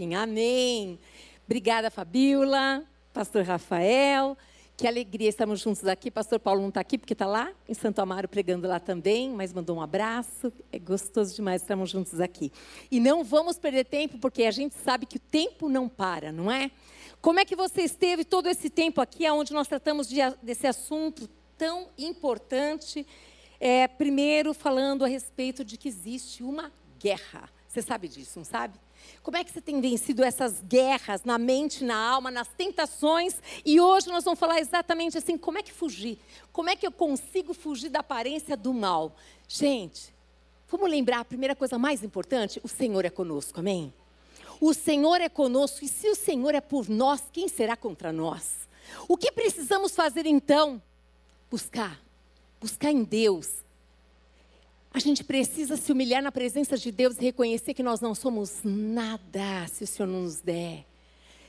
Amém. Obrigada, Fabiola, pastor Rafael. Que alegria, estamos juntos aqui. Pastor Paulo não está aqui porque está lá em Santo Amaro pregando lá também, mas mandou um abraço. É gostoso demais, estamos juntos aqui. E não vamos perder tempo porque a gente sabe que o tempo não para, não é? Como é que você esteve todo esse tempo aqui, onde nós tratamos de, desse assunto tão importante? É, primeiro, falando a respeito de que existe uma guerra. Você sabe disso, não sabe? Como é que você tem vencido essas guerras na mente, na alma, nas tentações? E hoje nós vamos falar exatamente assim: como é que fugir? Como é que eu consigo fugir da aparência do mal? Gente, vamos lembrar a primeira coisa mais importante: o Senhor é conosco, amém? O Senhor é conosco, e se o Senhor é por nós, quem será contra nós? O que precisamos fazer então? Buscar, buscar em Deus a gente precisa se humilhar na presença de Deus e reconhecer que nós não somos nada se o Senhor não nos der.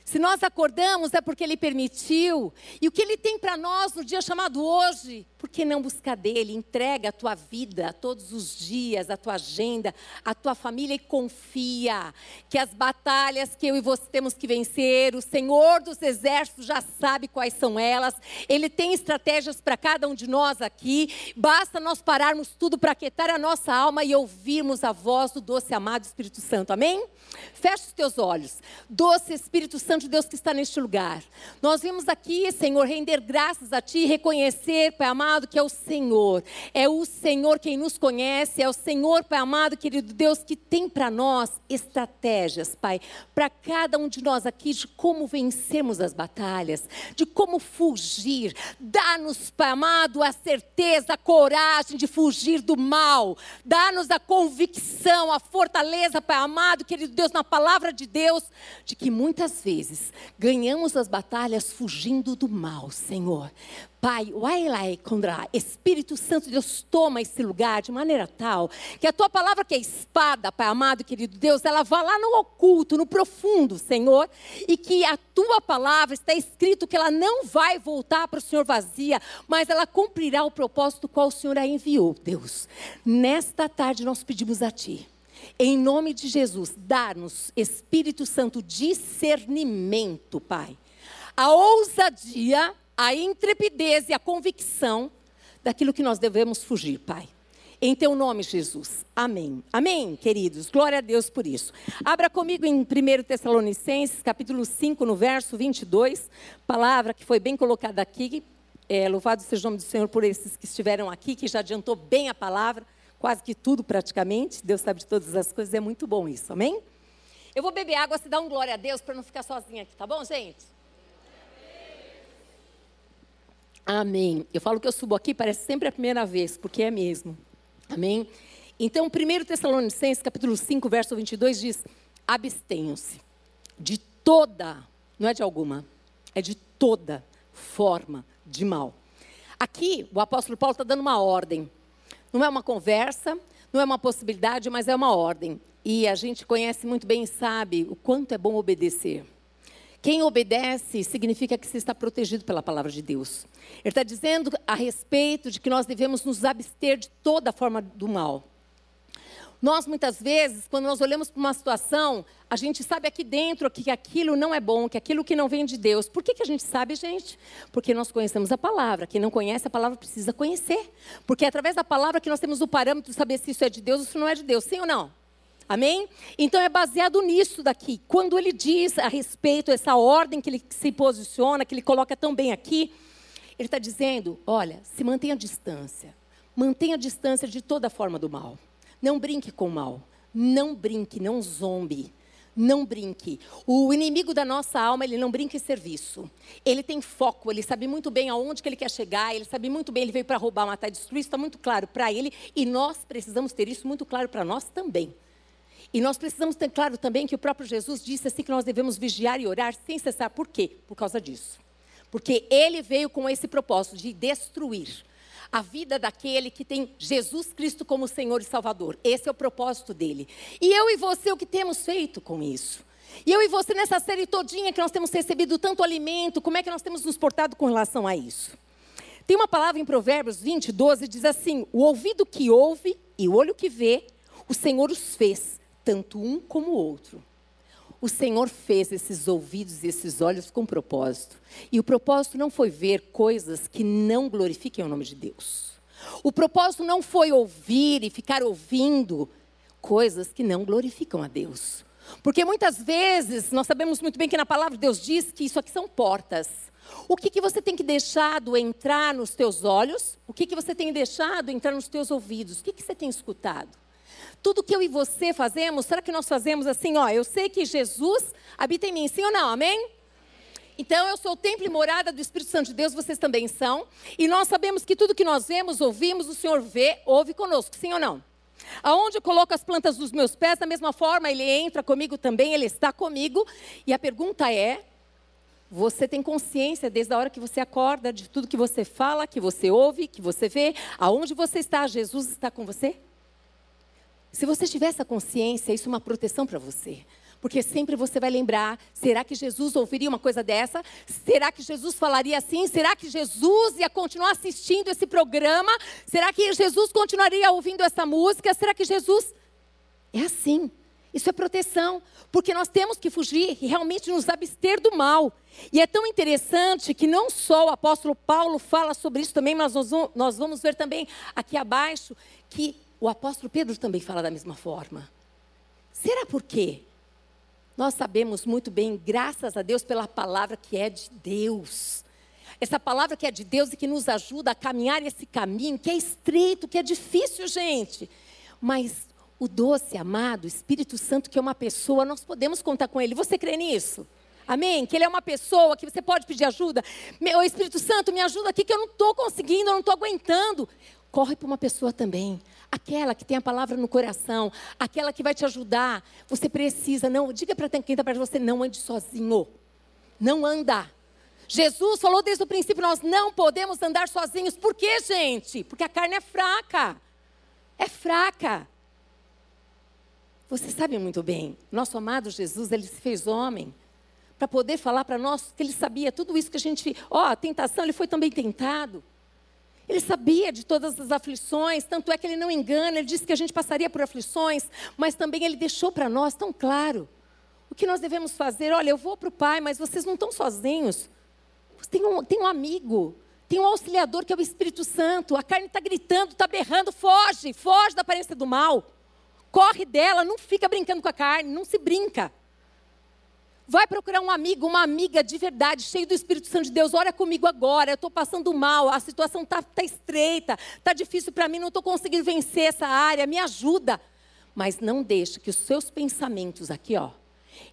Se nós acordamos é porque Ele permitiu. E o que Ele tem para nós no dia chamado hoje, por que não buscar dele? Entrega a tua vida todos os dias, a tua agenda, a tua família e confia que as batalhas que eu e você temos que vencer, o Senhor dos Exércitos já sabe quais são elas. Ele tem estratégias para cada um de nós aqui. Basta nós pararmos tudo para aquietar a nossa alma e ouvirmos a voz do doce amado Espírito Santo. Amém? Feche os teus olhos. Doce Espírito Santo de Deus que está neste lugar. Nós vimos aqui, Senhor, render graças a Ti reconhecer, Pai amado, que é o Senhor. É o Senhor quem nos conhece, é o Senhor, Pai amado, querido Deus, que tem para nós estratégias, Pai, para cada um de nós aqui, de como vencermos as batalhas, de como fugir. Dá-nos, Pai amado, a certeza, a coragem de fugir do mal. Dá-nos a convicção, a fortaleza, Pai amado, querido Deus, na palavra de Deus, de que muitas vezes ganhamos as batalhas fugindo do mal, Senhor. Pai, Espírito Santo de Deus, toma esse lugar de maneira tal que a tua palavra, que é espada, Pai amado, querido Deus, ela vá lá no oculto, no profundo, Senhor, e que a tua palavra está escrito que ela não vai voltar para o Senhor vazia, mas ela cumprirá o propósito qual o Senhor a enviou, Deus. Nesta tarde nós pedimos a Ti em nome de Jesus, dar-nos, Espírito Santo, discernimento, Pai. A ousadia, a intrepidez e a convicção daquilo que nós devemos fugir, Pai. Em teu nome, Jesus. Amém. Amém, queridos. Glória a Deus por isso. Abra comigo em 1 Tessalonicenses, capítulo 5, no verso 22. Palavra que foi bem colocada aqui. É, louvado seja o nome do Senhor por esses que estiveram aqui, que já adiantou bem a palavra quase que tudo praticamente. Deus sabe de todas as coisas, é muito bom isso, amém? Eu vou beber água, se dá um glória a Deus para não ficar sozinha aqui, tá bom, gente? Amém. Eu falo que eu subo aqui, parece sempre a primeira vez, porque é mesmo. Amém? Então, 1 Tessalonicenses, capítulo 5, verso 22 diz: Abstenham-se de toda, não é de alguma, é de toda forma de mal. Aqui, o apóstolo Paulo está dando uma ordem. Não é uma conversa, não é uma possibilidade, mas é uma ordem. E a gente conhece muito bem e sabe o quanto é bom obedecer. Quem obedece significa que se está protegido pela palavra de Deus. Ele está dizendo a respeito de que nós devemos nos abster de toda forma do mal. Nós, muitas vezes, quando nós olhamos para uma situação, a gente sabe aqui dentro que aquilo não é bom, que aquilo que não vem de Deus. Por que, que a gente sabe, gente? Porque nós conhecemos a palavra. Quem não conhece a palavra precisa conhecer. Porque é através da palavra que nós temos o parâmetro de saber se isso é de Deus ou se não é de Deus. Sim ou não? Amém? Então é baseado nisso daqui. Quando ele diz a respeito, essa ordem que ele se posiciona, que ele coloca tão bem aqui, ele está dizendo: olha, se mantenha a distância. Mantenha a distância de toda forma do mal. Não brinque com o mal. Não brinque, não zombe. Não brinque. O inimigo da nossa alma, ele não brinca em serviço. Ele tem foco, ele sabe muito bem aonde que ele quer chegar, ele sabe muito bem, ele veio para roubar, matar e destruir, isso está muito claro para ele, e nós precisamos ter isso muito claro para nós também. E nós precisamos ter claro também que o próprio Jesus disse assim que nós devemos vigiar e orar sem cessar. Por quê? Por causa disso. Porque ele veio com esse propósito de destruir a vida daquele que tem Jesus Cristo como Senhor e Salvador. Esse é o propósito dele. E eu e você, o que temos feito com isso? E eu e você, nessa série todinha que nós temos recebido tanto alimento, como é que nós temos nos portado com relação a isso? Tem uma palavra em Provérbios 20, 12, diz assim: O ouvido que ouve e o olho que vê, o Senhor os fez, tanto um como o outro. O Senhor fez esses ouvidos e esses olhos com propósito. E o propósito não foi ver coisas que não glorifiquem o nome de Deus. O propósito não foi ouvir e ficar ouvindo coisas que não glorificam a Deus. Porque muitas vezes nós sabemos muito bem que na palavra de Deus diz que isso aqui são portas. O que, que você tem que deixado entrar nos teus olhos? O que, que você tem deixado entrar nos teus ouvidos? O que, que você tem escutado? Tudo que eu e você fazemos, será que nós fazemos assim, ó, eu sei que Jesus habita em mim, sim ou não, amém? Então, eu sou o templo e morada do Espírito Santo de Deus, vocês também são. E nós sabemos que tudo que nós vemos, ouvimos, o Senhor vê, ouve conosco, sim ou não? Aonde eu coloco as plantas dos meus pés, da mesma forma, Ele entra comigo também, Ele está comigo. E a pergunta é: você tem consciência desde a hora que você acorda de tudo que você fala, que você ouve, que você vê, aonde você está, Jesus está com você? Se você tiver essa consciência, isso é uma proteção para você. Porque sempre você vai lembrar: será que Jesus ouviria uma coisa dessa? Será que Jesus falaria assim? Será que Jesus ia continuar assistindo esse programa? Será que Jesus continuaria ouvindo essa música? Será que Jesus. É assim. Isso é proteção, porque nós temos que fugir e realmente nos abster do mal. E é tão interessante que não só o apóstolo Paulo fala sobre isso também, mas nós vamos ver também aqui abaixo que o apóstolo Pedro também fala da mesma forma. Será por quê? Nós sabemos muito bem, graças a Deus, pela palavra que é de Deus. Essa palavra que é de Deus e que nos ajuda a caminhar esse caminho que é estreito, que é difícil, gente. Mas o doce, amado, Espírito Santo, que é uma pessoa, nós podemos contar com Ele. Você crê nisso? Amém? Que Ele é uma pessoa que você pode pedir ajuda. Meu Espírito Santo, me ajuda aqui que eu não estou conseguindo, eu não estou aguentando. Corre para uma pessoa também. Aquela que tem a palavra no coração, aquela que vai te ajudar. Você precisa, não, diga para quem está perto de você, não ande sozinho. Não anda. Jesus falou desde o princípio, nós não podemos andar sozinhos. Por quê, gente? Porque a carne é fraca. É fraca. Você sabe muito bem, nosso amado Jesus, ele se fez homem para poder falar para nós que ele sabia tudo isso que a gente, ó, a tentação, ele foi também tentado. Ele sabia de todas as aflições, tanto é que ele não engana, ele disse que a gente passaria por aflições, mas também ele deixou para nós tão claro o que nós devemos fazer. Olha, eu vou para o Pai, mas vocês não estão sozinhos. Tem um, tem um amigo, tem um auxiliador que é o Espírito Santo. A carne está gritando, está berrando, foge, foge da aparência do mal. Corre dela, não fica brincando com a carne, não se brinca. Vai procurar um amigo, uma amiga de verdade, cheio do Espírito Santo de Deus. Ora comigo agora, eu estou passando mal, a situação está tá estreita, está difícil para mim, não estou conseguindo vencer essa área, me ajuda. Mas não deixe que os seus pensamentos aqui, ó,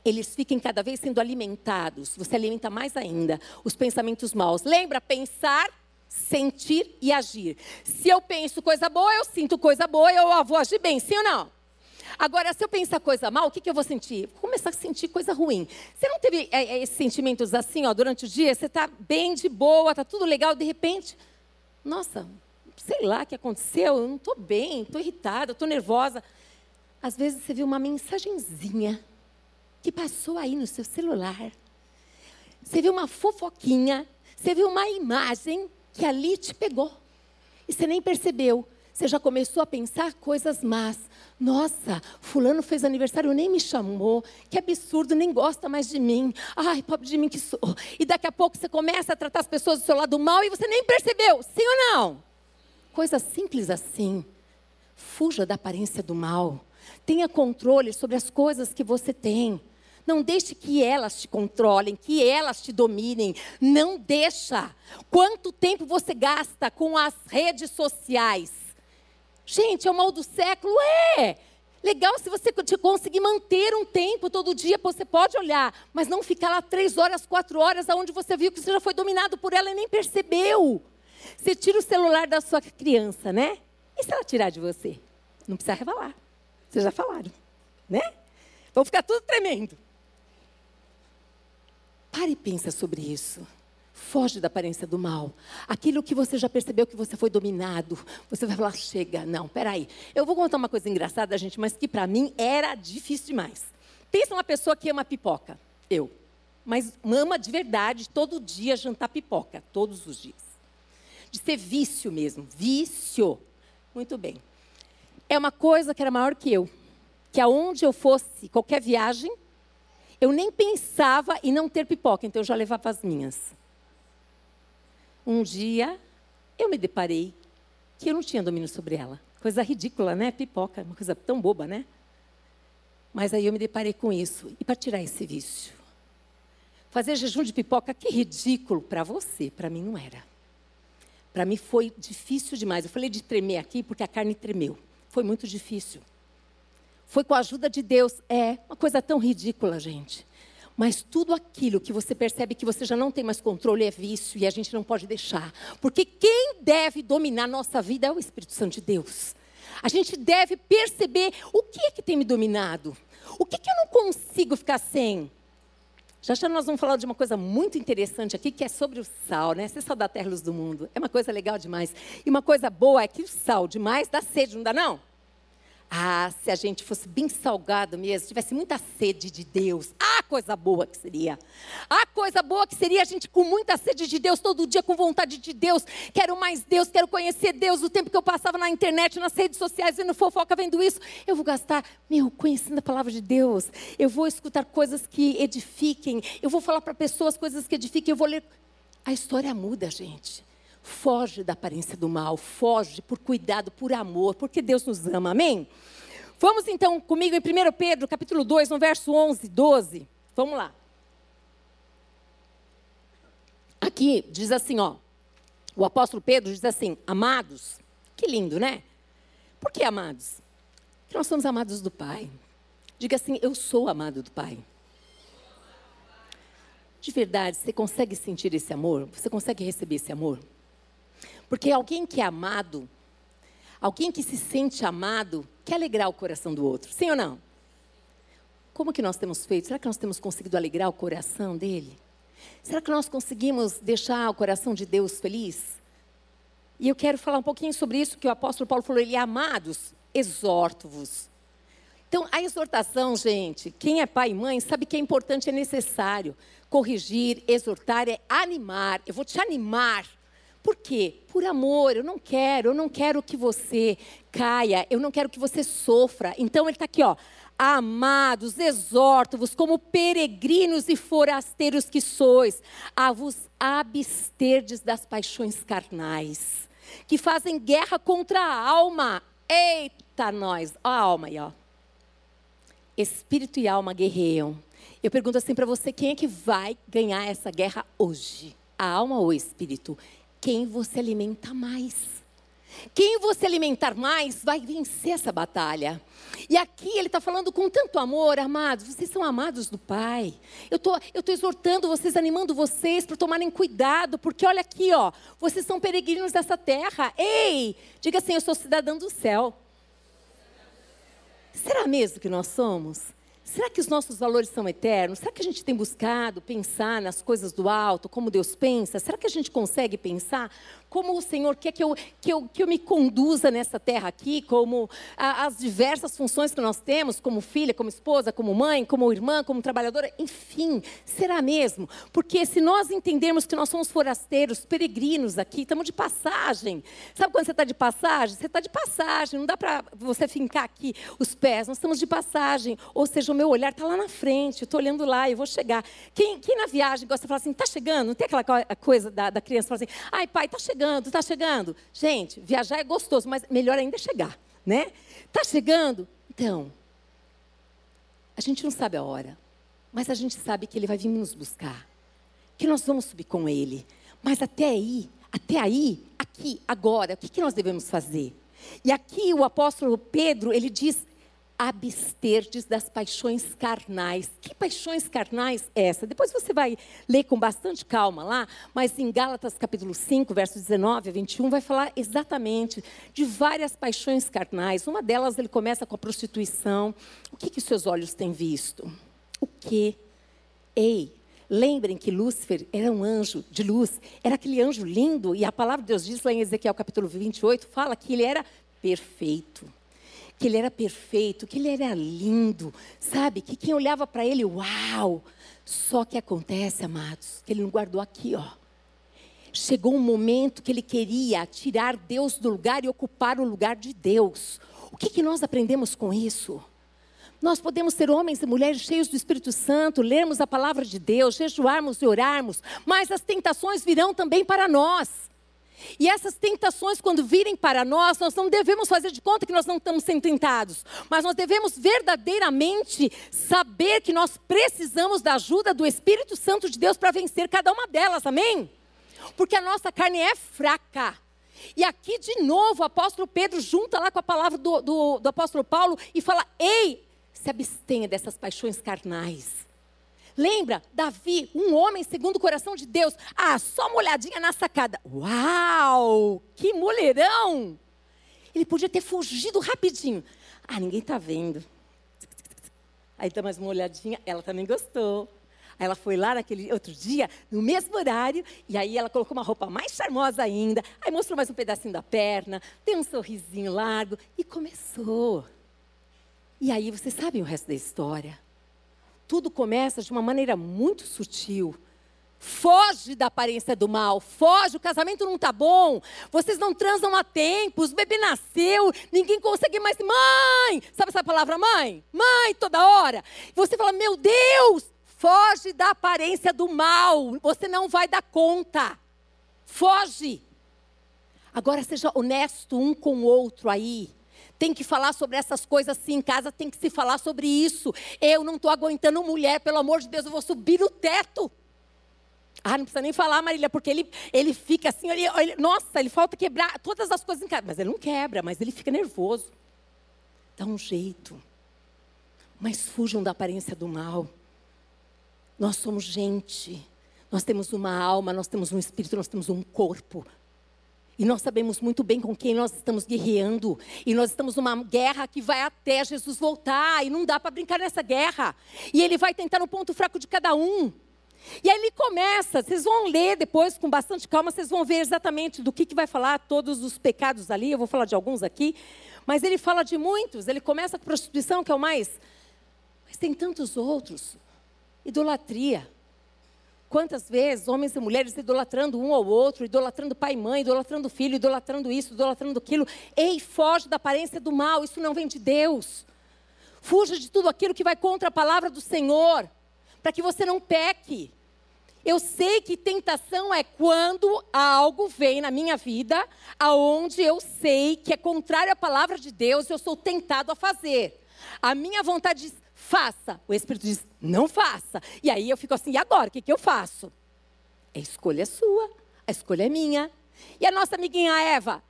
eles fiquem cada vez sendo alimentados. Você alimenta mais ainda os pensamentos maus. Lembra? Pensar, sentir e agir. Se eu penso coisa boa, eu sinto coisa boa, eu vou agir bem, sim ou não? Agora, se eu pensar coisa mal, o que, que eu vou sentir? Vou começar a sentir coisa ruim. Você não teve é, é, esses sentimentos assim, ó, durante o dia? Você está bem de boa, está tudo legal, de repente, nossa, sei lá o que aconteceu, eu não estou bem, estou irritada, estou nervosa. Às vezes você viu uma mensagenzinha que passou aí no seu celular. Você viu uma fofoquinha, você viu uma imagem que ali te pegou. E você nem percebeu. Você já começou a pensar coisas más. Nossa, fulano fez aniversário, nem me chamou. Que absurdo, nem gosta mais de mim. Ai, pobre de mim que sou. E daqui a pouco você começa a tratar as pessoas do seu lado mal e você nem percebeu. Sim ou não? Coisa simples assim. Fuja da aparência do mal. Tenha controle sobre as coisas que você tem. Não deixe que elas te controlem, que elas te dominem. Não deixa. Quanto tempo você gasta com as redes sociais? Gente, é o mal do século? É! Legal se você conseguir manter um tempo todo dia, você pode olhar, mas não ficar lá três horas, quatro horas, aonde você viu que você já foi dominado por ela e nem percebeu. Você tira o celular da sua criança, né? E se ela tirar de você? Não precisa revelar. Vocês já falaram, né? Vão ficar tudo tremendo. Pare e pensa sobre isso. Foge da aparência do mal. Aquilo que você já percebeu que você foi dominado. Você vai falar, chega, não, peraí. Eu vou contar uma coisa engraçada, gente, mas que para mim era difícil demais. Pensa uma pessoa que ama pipoca. Eu. Mas ama de verdade, todo dia jantar pipoca. Todos os dias. De ser vício mesmo. Vício. Muito bem. É uma coisa que era maior que eu. Que aonde eu fosse, qualquer viagem, Eu nem pensava em não ter pipoca, então eu já levava as minhas. Um dia, eu me deparei que eu não tinha domínio sobre ela. Coisa ridícula, né? Pipoca, uma coisa tão boba, né? Mas aí eu me deparei com isso. E para tirar esse vício? Fazer jejum de pipoca, que ridículo para você, para mim não era. Para mim foi difícil demais. Eu falei de tremer aqui porque a carne tremeu. Foi muito difícil. Foi com a ajuda de Deus. É uma coisa tão ridícula, gente. Mas tudo aquilo que você percebe que você já não tem mais controle é vício e a gente não pode deixar. Porque quem deve dominar nossa vida é o Espírito Santo de Deus. A gente deve perceber o que é que tem me dominado. O que, que eu não consigo ficar sem? Já já nós vamos falar de uma coisa muito interessante aqui, que é sobre o sal, né? Ser sal da terra luz do mundo. É uma coisa legal demais. E uma coisa boa é que o sal demais dá sede, não dá não? Ah, se a gente fosse bem salgado mesmo, tivesse muita sede de Deus. Ah, coisa boa que seria. Ah, coisa boa que seria a gente com muita sede de Deus, todo dia com vontade de Deus. Quero mais Deus, quero conhecer Deus. O tempo que eu passava na internet, nas redes sociais, vendo fofoca, vendo isso, eu vou gastar, meu, conhecendo a palavra de Deus. Eu vou escutar coisas que edifiquem. Eu vou falar para pessoas coisas que edifiquem. Eu vou ler. A história muda, gente. Foge da aparência do mal, foge por cuidado, por amor, porque Deus nos ama, amém? Vamos então comigo em 1 Pedro, capítulo 2, no verso 11, 12. Vamos lá. Aqui diz assim, ó. O apóstolo Pedro diz assim: Amados, que lindo, né? Por que amados? Porque nós somos amados do Pai. Diga assim: Eu sou amado do Pai. De verdade, você consegue sentir esse amor? Você consegue receber esse amor? Porque alguém que é amado, alguém que se sente amado, quer alegrar o coração do outro. Sim ou não? Como que nós temos feito? Será que nós temos conseguido alegrar o coração dele? Será que nós conseguimos deixar o coração de Deus feliz? E eu quero falar um pouquinho sobre isso que o apóstolo Paulo falou, ele é amados, exorto-vos. Então, a exortação, gente, quem é pai e mãe sabe que é importante, é necessário. Corrigir, exortar, é animar. Eu vou te animar por quê? Por amor, eu não quero, eu não quero que você caia, eu não quero que você sofra. Então ele está aqui, ó. Amados, exorto-vos como peregrinos e forasteiros que sois, a vos absterdes das paixões carnais, que fazem guerra contra a alma. Eita, nós, ó a alma aí, ó. Espírito e alma guerreiam. Eu pergunto assim para você: quem é que vai ganhar essa guerra hoje? A alma ou o espírito? Quem você alimenta mais. Quem você alimentar mais vai vencer essa batalha. E aqui ele está falando com tanto amor, amados, vocês são amados do Pai. Eu tô, estou tô exortando vocês, animando vocês para tomarem cuidado, porque olha aqui, ó, vocês são peregrinos dessa terra. Ei, diga assim: eu sou cidadão do céu. Será mesmo que nós somos? Será que os nossos valores são eternos? Será que a gente tem buscado pensar nas coisas do alto, como Deus pensa? Será que a gente consegue pensar como o Senhor quer que eu, que eu, que eu me conduza nessa terra aqui, como a, as diversas funções que nós temos, como filha, como esposa, como mãe, como irmã, como trabalhadora, enfim, será mesmo? Porque se nós entendermos que nós somos forasteiros, peregrinos aqui, estamos de passagem. Sabe quando você está de passagem? Você está de passagem, não dá para você fincar aqui os pés, nós estamos de passagem. Ou seja, o meu olhar está lá na frente, eu estou olhando lá, eu vou chegar. Quem, quem na viagem gosta de falar assim, está chegando? Não tem aquela coisa da, da criança falar assim, ai pai, está chegando chegando, está chegando. Gente, viajar é gostoso, mas melhor ainda é chegar, né? Está chegando? Então, a gente não sabe a hora, mas a gente sabe que ele vai vir nos buscar, que nós vamos subir com ele. Mas até aí, até aí, aqui, agora, o que, que nós devemos fazer? E aqui o apóstolo Pedro, ele diz absterdes das paixões carnais. Que paixões carnais é essa? Depois você vai ler com bastante calma lá, mas em Gálatas capítulo 5, versos 19 a 21, vai falar exatamente de várias paixões carnais. Uma delas ele começa com a prostituição. O que que seus olhos têm visto? O que? Ei, lembrem que Lúcifer era um anjo de luz, era aquele anjo lindo, e a palavra de Deus diz lá em Ezequiel capítulo 28, fala que ele era perfeito que ele era perfeito, que ele era lindo, sabe? Que quem olhava para ele, uau! Só que acontece, amados, que ele não guardou aqui, ó. Chegou um momento que ele queria tirar Deus do lugar e ocupar o lugar de Deus. O que, que nós aprendemos com isso? Nós podemos ser homens e mulheres cheios do Espírito Santo, lermos a palavra de Deus, jejuarmos e orarmos, mas as tentações virão também para nós. E essas tentações, quando virem para nós, nós não devemos fazer de conta que nós não estamos sendo tentados, mas nós devemos verdadeiramente saber que nós precisamos da ajuda do Espírito Santo de Deus para vencer cada uma delas, amém? Porque a nossa carne é fraca. E aqui, de novo, o apóstolo Pedro junta lá com a palavra do, do, do apóstolo Paulo e fala: Ei, se abstenha dessas paixões carnais. Lembra, Davi, um homem segundo o coração de Deus. Ah, só uma olhadinha na sacada. Uau, que mulherão! Ele podia ter fugido rapidinho. Ah, ninguém está vendo. Aí dá mais uma olhadinha, ela também gostou. Aí ela foi lá naquele outro dia, no mesmo horário, e aí ela colocou uma roupa mais charmosa ainda, aí mostrou mais um pedacinho da perna, deu um sorrisinho largo e começou. E aí vocês sabem o resto da história. Tudo começa de uma maneira muito sutil. Foge da aparência do mal, foge, o casamento não está bom, vocês não transam há tempo, o bebê nasceu, ninguém consegue mais. Mãe! Sabe essa palavra, mãe? Mãe, toda hora. Você fala, meu Deus, foge da aparência do mal, você não vai dar conta. Foge. Agora seja honesto um com o outro aí tem que falar sobre essas coisas sim, em casa tem que se falar sobre isso. Eu não estou aguentando mulher, pelo amor de Deus, eu vou subir o teto. Ah, não precisa nem falar, Marília, porque ele, ele fica assim, ele, ele, nossa, ele falta quebrar todas as coisas em casa. Mas ele não quebra, mas ele fica nervoso. Dá um jeito. Mas fujam da aparência do mal. Nós somos gente. Nós temos uma alma, nós temos um espírito, nós temos um corpo. E nós sabemos muito bem com quem nós estamos guerreando. E nós estamos numa guerra que vai até Jesus voltar. E não dá para brincar nessa guerra. E ele vai tentar no ponto fraco de cada um. E aí ele começa, vocês vão ler depois com bastante calma, vocês vão ver exatamente do que, que vai falar todos os pecados ali. Eu vou falar de alguns aqui. Mas ele fala de muitos. Ele começa com prostituição, que é o mais. Mas tem tantos outros. Idolatria. Quantas vezes homens e mulheres idolatrando um ao outro, idolatrando pai e mãe, idolatrando filho, idolatrando isso, idolatrando aquilo. Ei, foge da aparência do mal, isso não vem de Deus. Fuja de tudo aquilo que vai contra a palavra do Senhor, para que você não peque. Eu sei que tentação é quando algo vem na minha vida, aonde eu sei que é contrário à palavra de Deus, eu sou tentado a fazer. A minha vontade faça. O Espírito diz, não faça. E aí eu fico assim, e agora? O que, que eu faço? A escolha é sua, a escolha é minha. E a nossa amiguinha Eva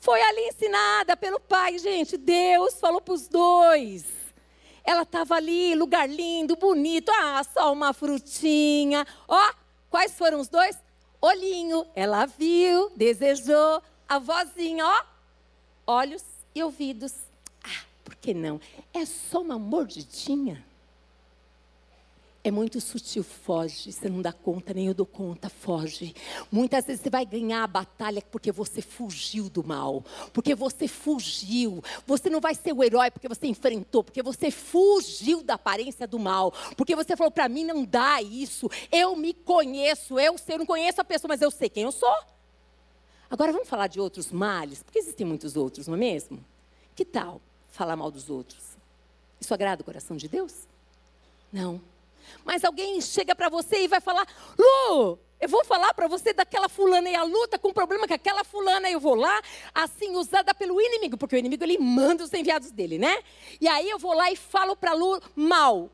foi ali ensinada pelo pai, gente. Deus falou para os dois. Ela estava ali, lugar lindo, bonito. Ah, só uma frutinha. Ó, quais foram os dois? Olhinho. Ela viu, desejou. A vozinha, ó. Olhos e ouvidos por que não? É só uma mordidinha. É muito sutil, foge. Você não dá conta, nem eu dou conta, foge. Muitas vezes você vai ganhar a batalha porque você fugiu do mal, porque você fugiu. Você não vai ser o herói porque você enfrentou, porque você fugiu da aparência do mal, porque você falou para mim não dá isso. Eu me conheço, eu sei, eu não conheço a pessoa, mas eu sei quem eu sou. Agora vamos falar de outros males, porque existem muitos outros, não é mesmo? Que tal? Falar mal dos outros. Isso agrada o coração de Deus? Não. Mas alguém chega para você e vai falar: Lu, eu vou falar para você daquela fulana e a luta com o problema que aquela fulana eu vou lá, assim, usada pelo inimigo, porque o inimigo ele manda os enviados dele, né? E aí eu vou lá e falo para Lu mal.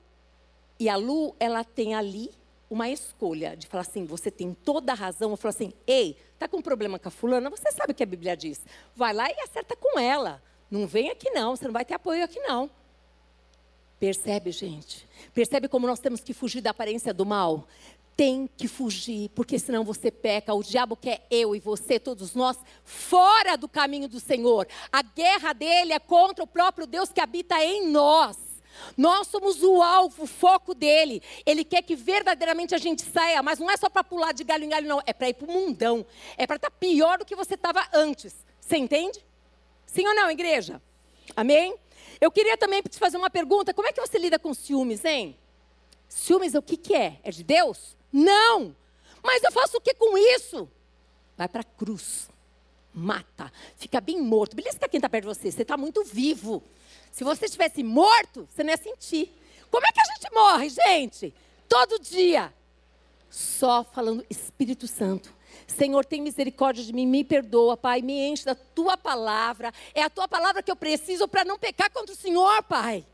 E a Lu, ela tem ali uma escolha de falar assim: você tem toda a razão. Eu falo assim: ei, tá com problema com a fulana? Você sabe o que a Bíblia diz. Vai lá e acerta com ela. Não vem aqui não, você não vai ter apoio aqui não. Percebe, gente? Percebe como nós temos que fugir da aparência do mal? Tem que fugir, porque senão você peca. O diabo quer eu e você, todos nós, fora do caminho do Senhor. A guerra dele é contra o próprio Deus que habita em nós. Nós somos o alvo, o foco dele. Ele quer que verdadeiramente a gente saia, mas não é só para pular de galho em galho, não. É para ir para o mundão. É para estar tá pior do que você estava antes. Você entende? Sim ou não, igreja? Amém? Eu queria também te fazer uma pergunta: como é que você lida com ciúmes, hein? Ciúmes, o que, que é? É de Deus? Não! Mas eu faço o que com isso? Vai para a cruz. Mata. Fica bem morto. Que quem está perto de você? Você está muito vivo. Se você estivesse morto, você não ia sentir. Como é que a gente morre, gente? Todo dia. Só falando Espírito Santo. Senhor, tem misericórdia de mim, me perdoa, Pai, me enche da tua palavra. É a tua palavra que eu preciso para não pecar contra o Senhor, Pai.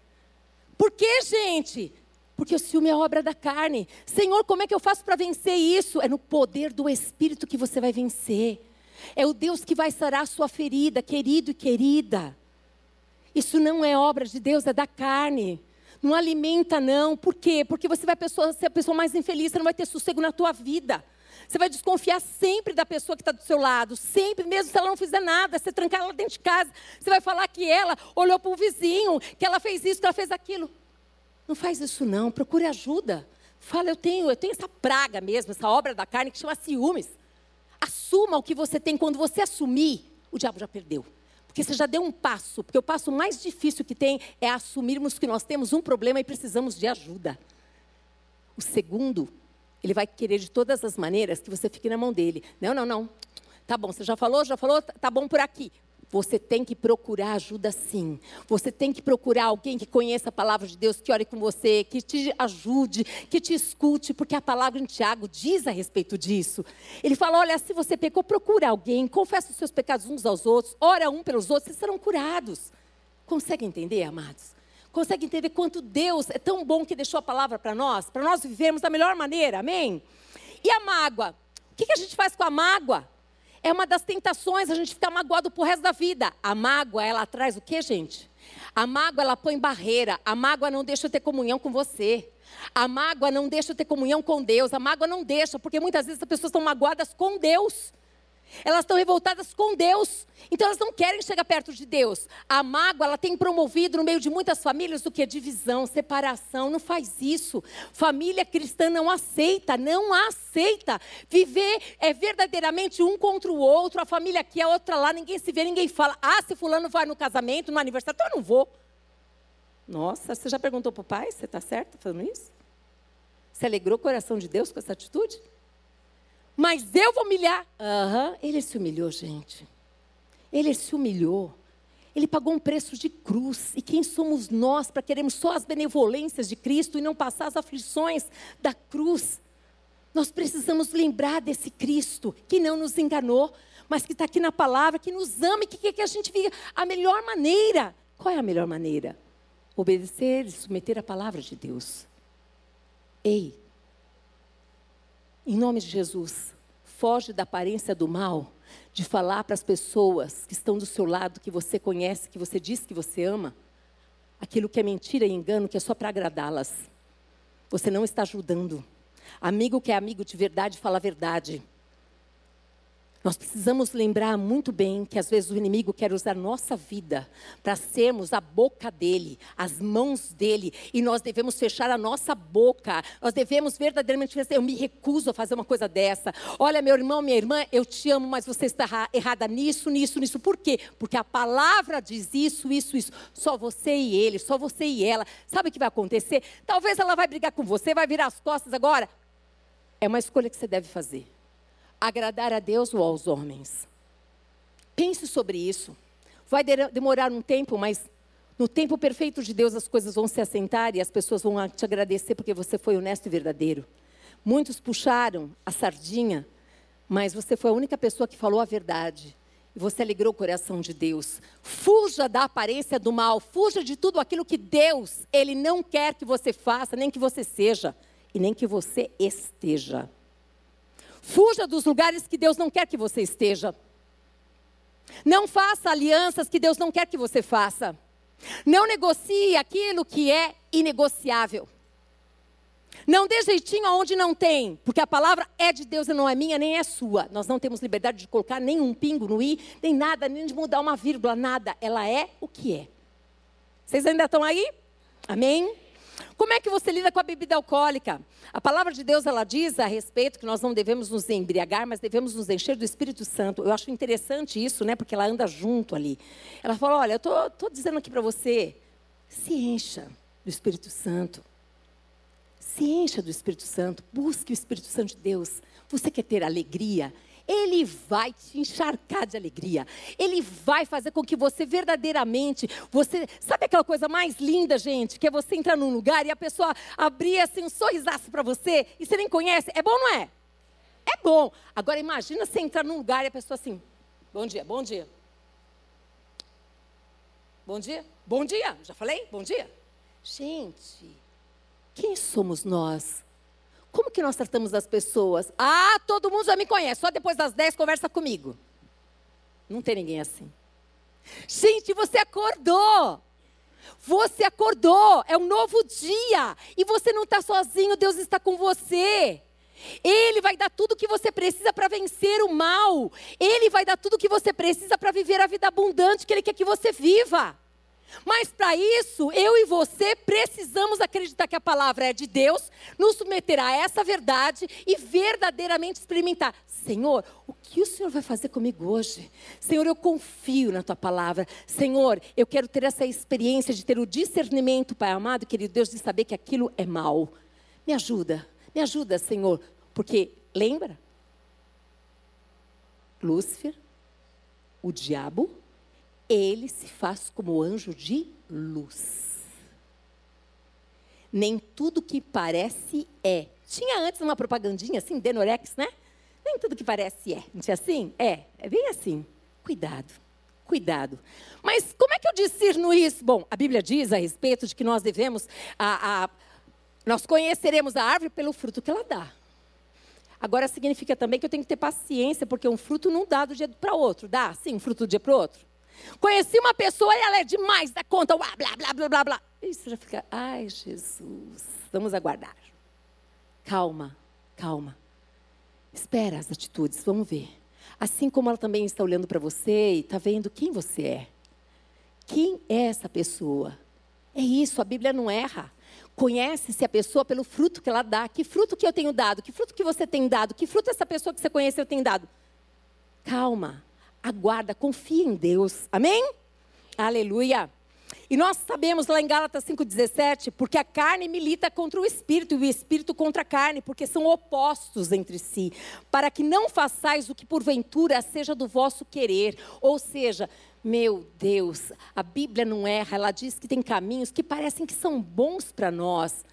Por que, gente? Porque o ciúme é obra da carne. Senhor, como é que eu faço para vencer isso? É no poder do Espírito que você vai vencer. É o Deus que vai sarar a sua ferida, querido e querida. Isso não é obra de Deus, é da carne. Não alimenta, não. Por quê? Porque você vai ser a pessoa mais infeliz, você não vai ter sossego na tua vida. Você vai desconfiar sempre da pessoa que está do seu lado, sempre, mesmo se ela não fizer nada, você trancar ela dentro de casa. Você vai falar que ela olhou para o vizinho, que ela fez isso, que ela fez aquilo. Não faz isso não, procure ajuda. Fala, eu tenho, eu tenho essa praga mesmo, essa obra da carne que chama ciúmes. Assuma o que você tem. Quando você assumir, o diabo já perdeu. Porque você já deu um passo. Porque o passo mais difícil que tem é assumirmos que nós temos um problema e precisamos de ajuda. O segundo ele vai querer de todas as maneiras que você fique na mão dele. Não, não, não. Tá bom, você já falou, já falou, tá bom por aqui. Você tem que procurar ajuda sim. Você tem que procurar alguém que conheça a palavra de Deus, que ore com você, que te ajude, que te escute, porque a palavra em Tiago diz a respeito disso. Ele fala: olha, se você pecou, procura alguém, confessa os seus pecados uns aos outros, ora um pelos outros, vocês serão curados. Consegue entender, amados? Consegue entender quanto Deus é tão bom que deixou a palavra para nós, para nós vivermos da melhor maneira, amém? E a mágoa? O que, a gente faz com a mágoa? É uma das tentações a gente ficar magoado pro resto da vida. A mágoa, ela traz o que, gente? A mágoa, ela põe barreira. A mágoa não deixa eu ter comunhão com você. A mágoa não deixa eu ter comunhão com Deus. A mágoa não deixa, porque muitas vezes as pessoas estão magoadas com Deus. Elas estão revoltadas com Deus. Então elas não querem chegar perto de Deus. A mágoa, ela tem promovido no meio de muitas famílias o que? Divisão, separação. Não faz isso. Família cristã não aceita, não aceita. Viver é verdadeiramente um contra o outro. A família aqui, a outra lá. Ninguém se vê, ninguém fala. Ah, se fulano vai no casamento, no aniversário, então eu não vou. Nossa, você já perguntou para o pai? Você está certo falando isso? Você alegrou o coração de Deus com essa atitude? Mas eu vou humilhar. Uhum. Ele se humilhou, gente. Ele se humilhou. Ele pagou um preço de cruz. E quem somos nós para queremos só as benevolências de Cristo e não passar as aflições da cruz? Nós precisamos lembrar desse Cristo que não nos enganou, mas que está aqui na palavra, que nos ama e que quer que a gente viva a melhor maneira. Qual é a melhor maneira? Obedecer e submeter a palavra de Deus. Ei, em nome de Jesus, foge da aparência do mal, de falar para as pessoas que estão do seu lado, que você conhece, que você diz que você ama, aquilo que é mentira e engano, que é só para agradá-las. Você não está ajudando. Amigo que é amigo de verdade, fala a verdade. Nós precisamos lembrar muito bem que às vezes o inimigo quer usar nossa vida para sermos a boca dele, as mãos dele, e nós devemos fechar a nossa boca. Nós devemos verdadeiramente dizer: eu me recuso a fazer uma coisa dessa. Olha, meu irmão, minha irmã, eu te amo, mas você está errada nisso, nisso, nisso. Por quê? Porque a palavra diz isso, isso, isso. Só você e ele, só você e ela. Sabe o que vai acontecer? Talvez ela vai brigar com você, vai virar as costas agora. É uma escolha que você deve fazer agradar a Deus ou aos homens? Pense sobre isso. Vai demorar um tempo, mas no tempo perfeito de Deus as coisas vão se assentar e as pessoas vão te agradecer porque você foi honesto e verdadeiro. Muitos puxaram a sardinha, mas você foi a única pessoa que falou a verdade. E você alegrou o coração de Deus. Fuja da aparência do mal, fuja de tudo aquilo que Deus, Ele não quer que você faça, nem que você seja, e nem que você esteja. Fuja dos lugares que Deus não quer que você esteja. Não faça alianças que Deus não quer que você faça. Não negocie aquilo que é inegociável. Não dê jeitinho aonde não tem, porque a palavra é de Deus e não é minha nem é sua. Nós não temos liberdade de colocar nenhum pingo no i, nem nada, nem de mudar uma vírgula, nada. Ela é o que é. Vocês ainda estão aí? Amém? Como é que você lida com a bebida alcoólica? A palavra de Deus ela diz a respeito que nós não devemos nos embriagar, mas devemos nos encher do Espírito Santo. Eu acho interessante isso, né? Porque ela anda junto ali. Ela fala: olha, eu tô, tô dizendo aqui para você, se encha do Espírito Santo. Se encha do Espírito Santo. Busque o Espírito Santo de Deus. Você quer ter alegria? Ele vai te encharcar de alegria. Ele vai fazer com que você verdadeiramente, você, sabe aquela coisa mais linda, gente, que é você entrar num lugar e a pessoa abrir assim um sorrisaço para você e você nem conhece. É bom, não é? É bom. Agora imagina você entrar num lugar e a pessoa assim: "Bom dia, bom dia". Bom dia? Bom dia. Já falei? Bom dia. Gente, quem somos nós? Como que nós tratamos as pessoas? Ah, todo mundo já me conhece, só depois das 10 conversa comigo. Não tem ninguém assim. Gente, você acordou. Você acordou, é um novo dia. E você não está sozinho, Deus está com você. Ele vai dar tudo o que você precisa para vencer o mal. Ele vai dar tudo o que você precisa para viver a vida abundante que Ele quer que você viva. Mas para isso, eu e você precisamos acreditar que a palavra é de Deus, nos submeter a essa verdade e verdadeiramente experimentar. Senhor, o que o Senhor vai fazer comigo hoje? Senhor, eu confio na tua palavra. Senhor, eu quero ter essa experiência de ter o discernimento, Pai amado, querido Deus, de saber que aquilo é mal. Me ajuda, me ajuda, Senhor, porque lembra? Lúcifer, o diabo, ele se faz como anjo de luz. Nem tudo que parece é. Tinha antes uma propagandinha assim, Denorex, né? Nem tudo que parece é. Não tinha assim? É, é bem assim. Cuidado, cuidado. Mas como é que eu discerno isso? Bom, a Bíblia diz a respeito de que nós devemos, a, a, nós conheceremos a árvore pelo fruto que ela dá. Agora significa também que eu tenho que ter paciência, porque um fruto não dá do dia para outro. Dá, sim, um fruto do dia para o outro. Conheci uma pessoa e ela é demais da conta, blá, blá, blá, blá, blá, blá. E você já fica, ai Jesus, vamos aguardar. Calma, calma. Espera as atitudes, vamos ver. Assim como ela também está olhando para você e está vendo quem você é. Quem é essa pessoa? É isso, a Bíblia não erra. Conhece-se a pessoa pelo fruto que ela dá. Que fruto que eu tenho dado? Que fruto que você tem dado? Que fruto essa pessoa que você conheceu tem dado? Calma, aguarda, confia em Deus. Amém? Aleluia. E nós sabemos lá em Gálatas 5,17, porque a carne milita contra o espírito e o espírito contra a carne, porque são opostos entre si, para que não façais o que porventura seja do vosso querer. Ou seja, meu Deus, a Bíblia não erra, ela diz que tem caminhos que parecem que são bons para nós.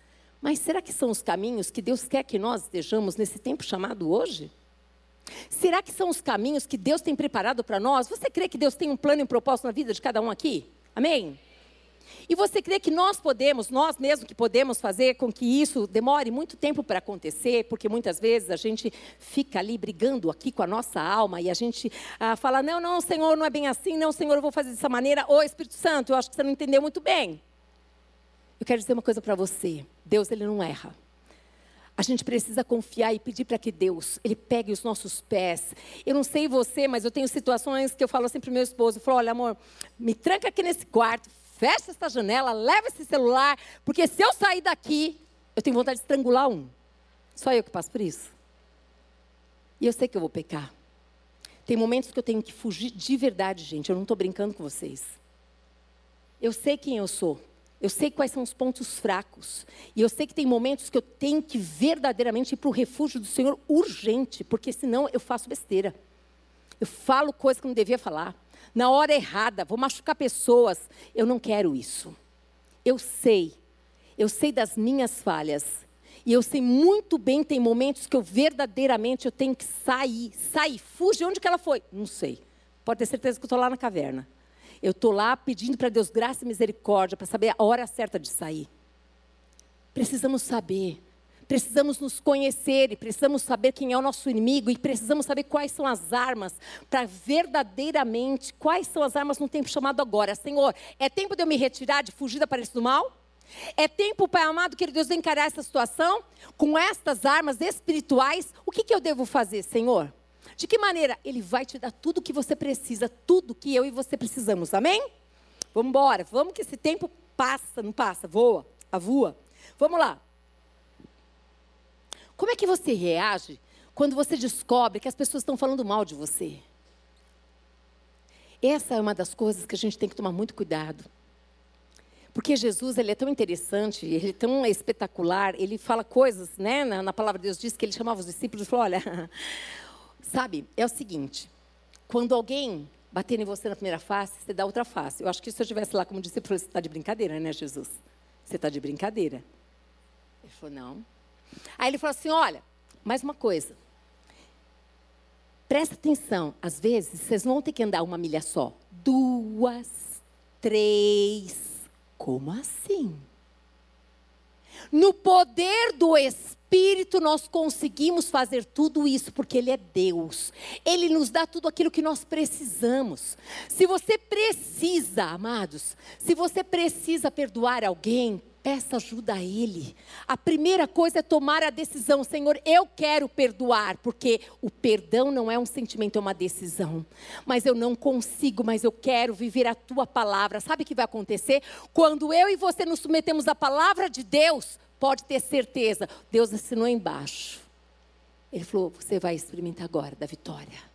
Mas será que são os caminhos que Deus quer que nós estejamos nesse tempo chamado hoje? Será que são os caminhos que Deus tem preparado para nós? Você crê que Deus tem um plano e um propósito na vida de cada um aqui? Amém? E você crê que nós podemos, nós mesmos que podemos fazer com que isso demore muito tempo para acontecer, porque muitas vezes a gente fica ali brigando aqui com a nossa alma e a gente ah, fala: não, não, Senhor, não é bem assim, não, Senhor, eu vou fazer dessa maneira. Ô Espírito Santo, eu acho que você não entendeu muito bem. Eu quero dizer uma coisa para você: Deus, ele não erra. A gente precisa confiar e pedir para que Deus, Ele pegue os nossos pés. Eu não sei você, mas eu tenho situações que eu falo assim para o meu esposo, eu falo, olha amor, me tranca aqui nesse quarto, fecha essa janela, leva esse celular, porque se eu sair daqui, eu tenho vontade de estrangular um. Só eu que passo por isso. E eu sei que eu vou pecar. Tem momentos que eu tenho que fugir de verdade, gente. Eu não estou brincando com vocês. Eu sei quem eu sou. Eu sei quais são os pontos fracos. E eu sei que tem momentos que eu tenho que verdadeiramente ir para o refúgio do Senhor urgente, porque senão eu faço besteira. Eu falo coisas que não devia falar. Na hora errada, vou machucar pessoas. Eu não quero isso. Eu sei. Eu sei das minhas falhas. E eu sei muito bem, tem momentos que eu verdadeiramente eu tenho que sair. Sair. Fuge. Onde que ela foi? Não sei. Pode ter certeza que eu estou lá na caverna. Eu estou lá pedindo para Deus graça e misericórdia para saber a hora certa de sair. Precisamos saber, precisamos nos conhecer e precisamos saber quem é o nosso inimigo e precisamos saber quais são as armas para verdadeiramente, quais são as armas no tempo chamado agora. Senhor, é tempo de eu me retirar, de fugir da aparência do mal? É tempo, Pai amado, querido Deus, de encarar essa situação com estas armas espirituais. O que, que eu devo fazer, Senhor? De que maneira? Ele vai te dar tudo o que você precisa, tudo que eu e você precisamos. Amém? Vamos embora. Vamos que esse tempo passa, não passa, voa, avua. Vamos lá. Como é que você reage quando você descobre que as pessoas estão falando mal de você? Essa é uma das coisas que a gente tem que tomar muito cuidado. Porque Jesus, ele é tão interessante, ele é tão espetacular, ele fala coisas, né? Na, na palavra de Deus diz que ele chamava os discípulos e falou, olha, Sabe, é o seguinte: quando alguém bater em você na primeira face, você dá outra face. Eu acho que se eu estivesse lá como discípulo, você está de brincadeira, né, Jesus? Você está de brincadeira. Ele falou, não. Aí ele falou assim: olha, mais uma coisa. Presta atenção, às vezes vocês vão ter que andar uma milha só. Duas, três. Como assim? No poder do Espírito, nós conseguimos fazer tudo isso, porque Ele é Deus. Ele nos dá tudo aquilo que nós precisamos. Se você precisa, amados, se você precisa perdoar alguém, peça ajuda a Ele. A primeira coisa é tomar a decisão: Senhor, eu quero perdoar, porque o perdão não é um sentimento, é uma decisão. Mas eu não consigo, mas eu quero viver a tua palavra. Sabe o que vai acontecer? Quando eu e você nos submetemos à palavra de Deus, pode ter certeza, Deus assinou embaixo. Ele falou: Você vai experimentar agora da vitória.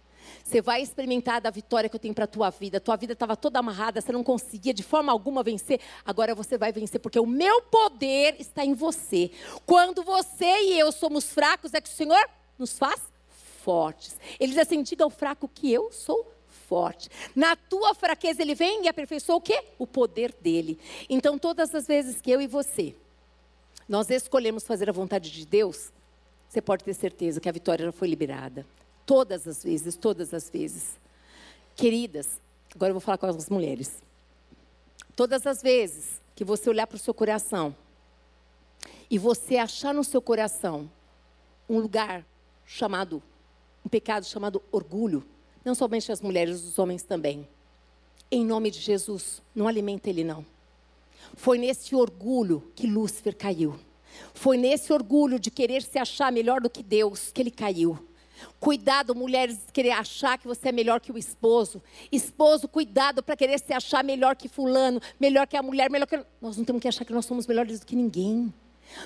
Você vai experimentar da vitória que eu tenho para a tua vida. Tua vida estava toda amarrada, você não conseguia de forma alguma vencer. Agora você vai vencer, porque o meu poder está em você. Quando você e eu somos fracos, é que o Senhor nos faz fortes. Ele diz assim: diga ao fraco que eu sou forte. Na tua fraqueza ele vem e aperfeiçoa o quê? O poder dele. Então, todas as vezes que eu e você, nós escolhemos fazer a vontade de Deus, você pode ter certeza que a vitória já foi liberada. Todas as vezes, todas as vezes. Queridas, agora eu vou falar com as mulheres. Todas as vezes que você olhar para o seu coração e você achar no seu coração um lugar chamado, um pecado chamado orgulho, não somente as mulheres, os homens também. Em nome de Jesus, não alimenta ele não. Foi nesse orgulho que Lúcifer caiu. Foi nesse orgulho de querer se achar melhor do que Deus que ele caiu. Cuidado, mulheres, querer achar que você é melhor que o esposo. Esposo, cuidado para querer se achar melhor que fulano, melhor que a mulher, melhor que. Nós não temos que achar que nós somos melhores do que ninguém.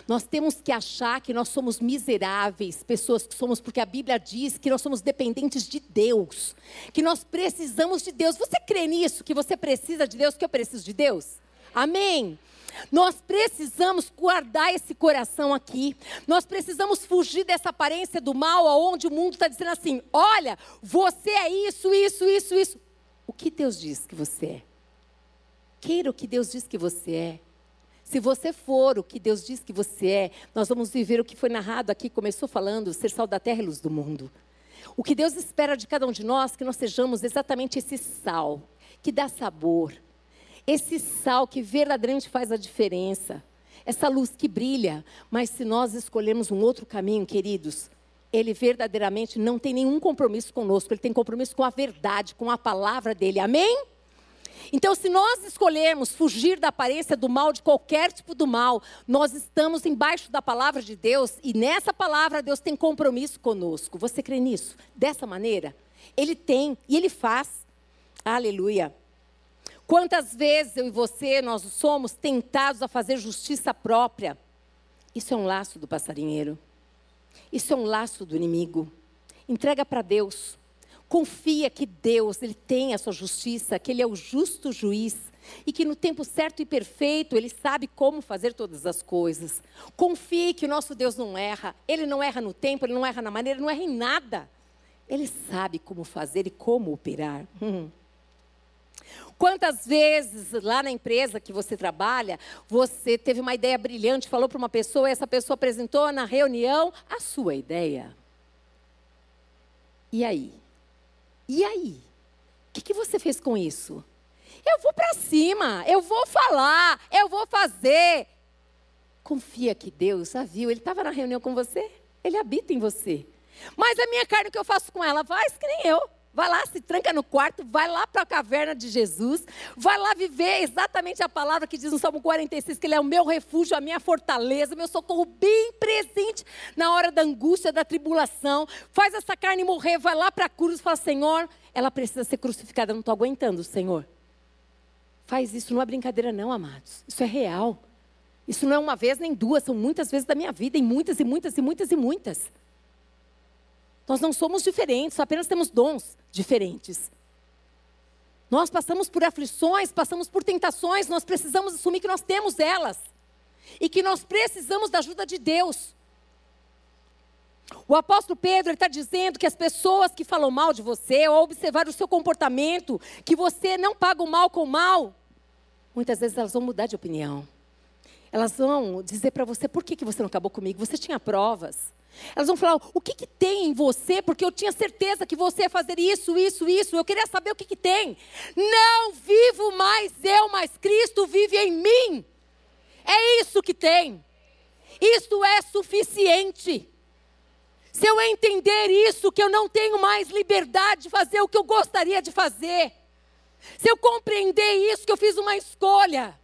Nós temos que achar que nós somos miseráveis, pessoas que somos, porque a Bíblia diz que nós somos dependentes de Deus, que nós precisamos de Deus. Você crê nisso? Que você precisa de Deus, que eu preciso de Deus? Amém? Nós precisamos guardar esse coração aqui. Nós precisamos fugir dessa aparência do mal, aonde o mundo está dizendo assim: olha, você é isso, isso, isso, isso. O que Deus diz que você é? Queira o que Deus diz que você é. Se você for o que Deus diz que você é, nós vamos viver o que foi narrado aqui, começou falando, ser sal da terra e luz do mundo. O que Deus espera de cada um de nós, que nós sejamos exatamente esse sal, que dá sabor, esse sal que verdadeiramente faz a diferença. Essa luz que brilha. Mas se nós escolhermos um outro caminho, queridos, ele verdadeiramente não tem nenhum compromisso conosco, ele tem compromisso com a verdade, com a palavra dele. Amém? Então, se nós escolhermos fugir da aparência do mal, de qualquer tipo do mal, nós estamos embaixo da palavra de Deus e nessa palavra Deus tem compromisso conosco. Você crê nisso? Dessa maneira? Ele tem e ele faz. Aleluia. Quantas vezes eu e você, nós somos tentados a fazer justiça própria? Isso é um laço do passarinheiro. Isso é um laço do inimigo. Entrega para Deus. Confia que Deus, Ele tem a sua justiça, que Ele é o justo juiz e que no tempo certo e perfeito Ele sabe como fazer todas as coisas. Confie que o nosso Deus não erra. Ele não erra no tempo, Ele não erra na maneira, Ele não erra em nada. Ele sabe como fazer e como operar. Hum. Quantas vezes lá na empresa que você trabalha, você teve uma ideia brilhante, falou para uma pessoa, e essa pessoa apresentou na reunião a sua ideia. E aí? E aí? O que, que você fez com isso? Eu vou para cima, eu vou falar, eu vou fazer. Confia que Deus já viu, Ele estava na reunião com você, Ele habita em você. Mas a minha carne, o que eu faço com ela? Faz que nem eu. Vai lá, se tranca no quarto, vai lá para a caverna de Jesus, vai lá viver exatamente a palavra que diz no Salmo 46, que Ele é o meu refúgio, a minha fortaleza, o meu socorro bem presente na hora da angústia, da tribulação. Faz essa carne morrer, vai lá para a cruz e fala: Senhor, ela precisa ser crucificada, eu não estou aguentando, Senhor. Faz isso, não é brincadeira, não, amados. Isso é real. Isso não é uma vez nem duas, são muitas vezes da minha vida, e muitas e muitas e muitas e muitas. Nós não somos diferentes, apenas temos dons diferentes. Nós passamos por aflições, passamos por tentações, nós precisamos assumir que nós temos elas. E que nós precisamos da ajuda de Deus. O apóstolo Pedro está dizendo que as pessoas que falam mal de você, ao observar o seu comportamento, que você não paga o mal com o mal, muitas vezes elas vão mudar de opinião. Elas vão dizer para você por que, que você não acabou comigo, você tinha provas. Elas vão falar o que, que tem em você, porque eu tinha certeza que você ia fazer isso, isso, isso. Eu queria saber o que, que tem. Não vivo mais eu, mas Cristo vive em mim. É isso que tem. Isso é suficiente. Se eu entender isso, que eu não tenho mais liberdade de fazer o que eu gostaria de fazer. Se eu compreender isso, que eu fiz uma escolha.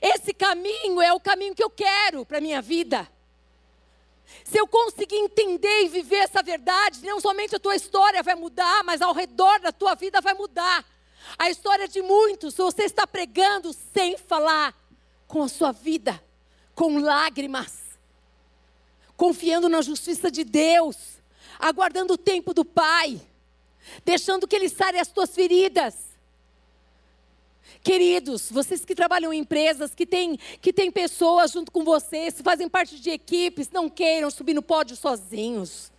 Esse caminho é o caminho que eu quero para a minha vida. Se eu conseguir entender e viver essa verdade, não somente a tua história vai mudar, mas ao redor da tua vida vai mudar. A história de muitos, você está pregando sem falar com a sua vida, com lágrimas, confiando na justiça de Deus, aguardando o tempo do Pai, deixando que Ele sare as tuas feridas. Queridos, vocês que trabalham em empresas, que têm que tem pessoas junto com vocês, que fazem parte de equipes, não queiram subir no pódio sozinhos.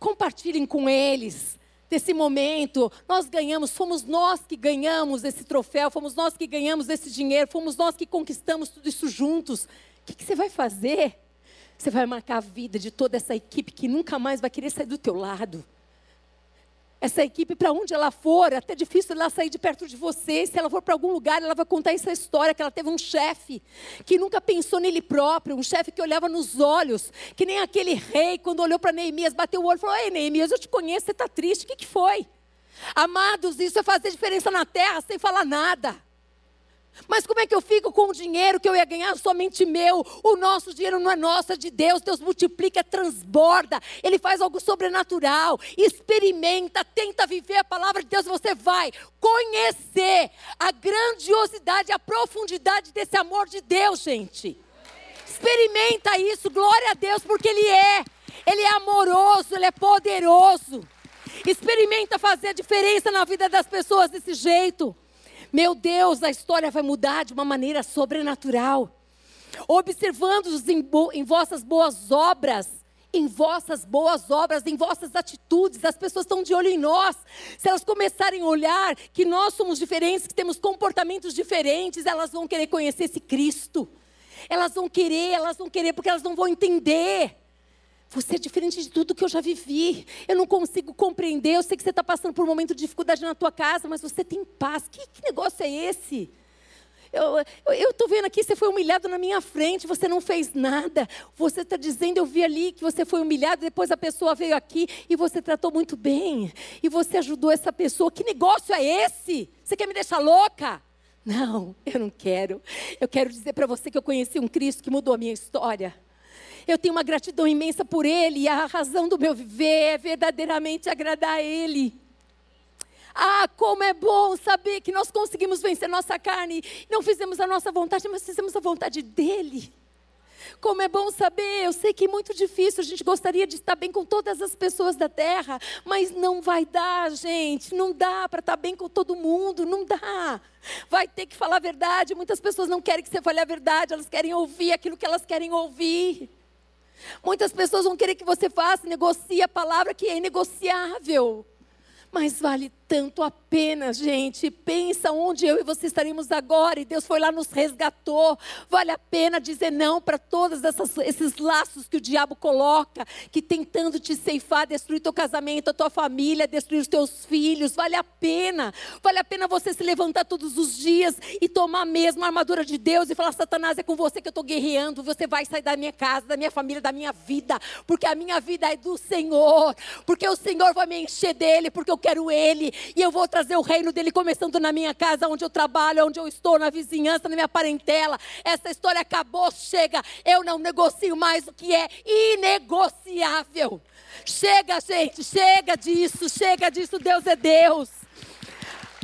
Compartilhem com eles desse momento. Nós ganhamos, fomos nós que ganhamos esse troféu, fomos nós que ganhamos esse dinheiro, fomos nós que conquistamos tudo isso juntos. O que, que você vai fazer? Você vai marcar a vida de toda essa equipe que nunca mais vai querer sair do teu lado essa equipe para onde ela for, é até difícil ela sair de perto de você. Se ela for para algum lugar, ela vai contar essa história que ela teve um chefe que nunca pensou nele próprio, um chefe que olhava nos olhos, que nem aquele rei quando olhou para Neemias, bateu o olho e falou: "Ei, Neemias, eu te conheço, você está triste, o que, que foi?" Amados, isso é fazer diferença na terra sem falar nada. Mas como é que eu fico com o dinheiro que eu ia ganhar somente meu? O nosso dinheiro não é nosso, é de Deus. Deus multiplica, transborda. Ele faz algo sobrenatural. Experimenta, tenta viver a palavra de Deus. Você vai conhecer a grandiosidade, a profundidade desse amor de Deus, gente. Experimenta isso, glória a Deus, porque Ele é. Ele é amoroso, Ele é poderoso. Experimenta fazer a diferença na vida das pessoas desse jeito. Meu Deus, a história vai mudar de uma maneira sobrenatural. Observando-os em, em vossas boas obras, em vossas boas obras, em vossas atitudes. As pessoas estão de olho em nós. Se elas começarem a olhar que nós somos diferentes, que temos comportamentos diferentes, elas vão querer conhecer esse Cristo. Elas vão querer, elas vão querer, porque elas não vão entender. Você é diferente de tudo que eu já vivi. Eu não consigo compreender. Eu sei que você está passando por um momento de dificuldade na tua casa, mas você tem paz. Que, que negócio é esse? Eu estou vendo aqui, você foi humilhado na minha frente, você não fez nada. Você está dizendo, eu vi ali que você foi humilhado, depois a pessoa veio aqui e você tratou muito bem. E você ajudou essa pessoa. Que negócio é esse? Você quer me deixar louca? Não, eu não quero. Eu quero dizer para você que eu conheci um Cristo que mudou a minha história. Eu tenho uma gratidão imensa por Ele e a razão do meu viver é verdadeiramente agradar a Ele. Ah, como é bom saber que nós conseguimos vencer nossa carne. Não fizemos a nossa vontade, mas fizemos a vontade dEle. Como é bom saber, eu sei que é muito difícil, a gente gostaria de estar bem com todas as pessoas da terra, mas não vai dar, gente, não dá para estar bem com todo mundo, não dá. Vai ter que falar a verdade. Muitas pessoas não querem que você fale a verdade, elas querem ouvir aquilo que elas querem ouvir. Muitas pessoas vão querer que você faça, negocie a palavra que é inegociável. Mas vale tanto a pena, gente. Pensa onde eu e você estaremos agora. E Deus foi lá, nos resgatou. Vale a pena dizer não para todos esses laços que o diabo coloca, que tentando te ceifar, destruir teu casamento, a tua família, destruir os teus filhos. Vale a pena. Vale a pena você se levantar todos os dias e tomar mesmo a armadura de Deus e falar: Satanás, é com você que eu estou guerreando. Você vai sair da minha casa, da minha família, da minha vida. Porque a minha vida é do Senhor. Porque o Senhor vai me encher dele. Porque eu quero Ele, e eu vou trazer o reino dele, começando na minha casa, onde eu trabalho, onde eu estou, na vizinhança, na minha parentela. Essa história acabou, chega. Eu não negocio mais o que é inegociável. Chega, gente, chega disso, chega disso. Deus é Deus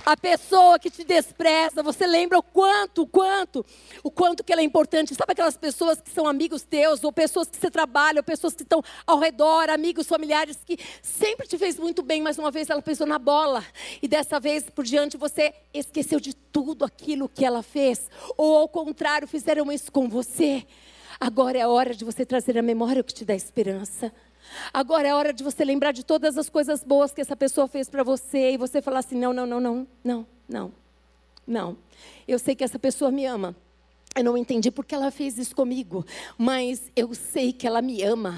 a pessoa que te despreza, você lembra o quanto, o quanto, o quanto que ela é importante. Sabe aquelas pessoas que são amigos teus, ou pessoas que você trabalha, ou pessoas que estão ao redor, amigos, familiares, que sempre te fez muito bem, mas uma vez ela pisou na bola, e dessa vez por diante você esqueceu de tudo aquilo que ela fez, ou ao contrário, fizeram isso com você. Agora é a hora de você trazer a memória o que te dá esperança. Agora é hora de você lembrar de todas as coisas boas que essa pessoa fez para você e você falar assim: não, não, não, não, não, não, não. Eu sei que essa pessoa me ama. Eu não entendi porque ela fez isso comigo, mas eu sei que ela me ama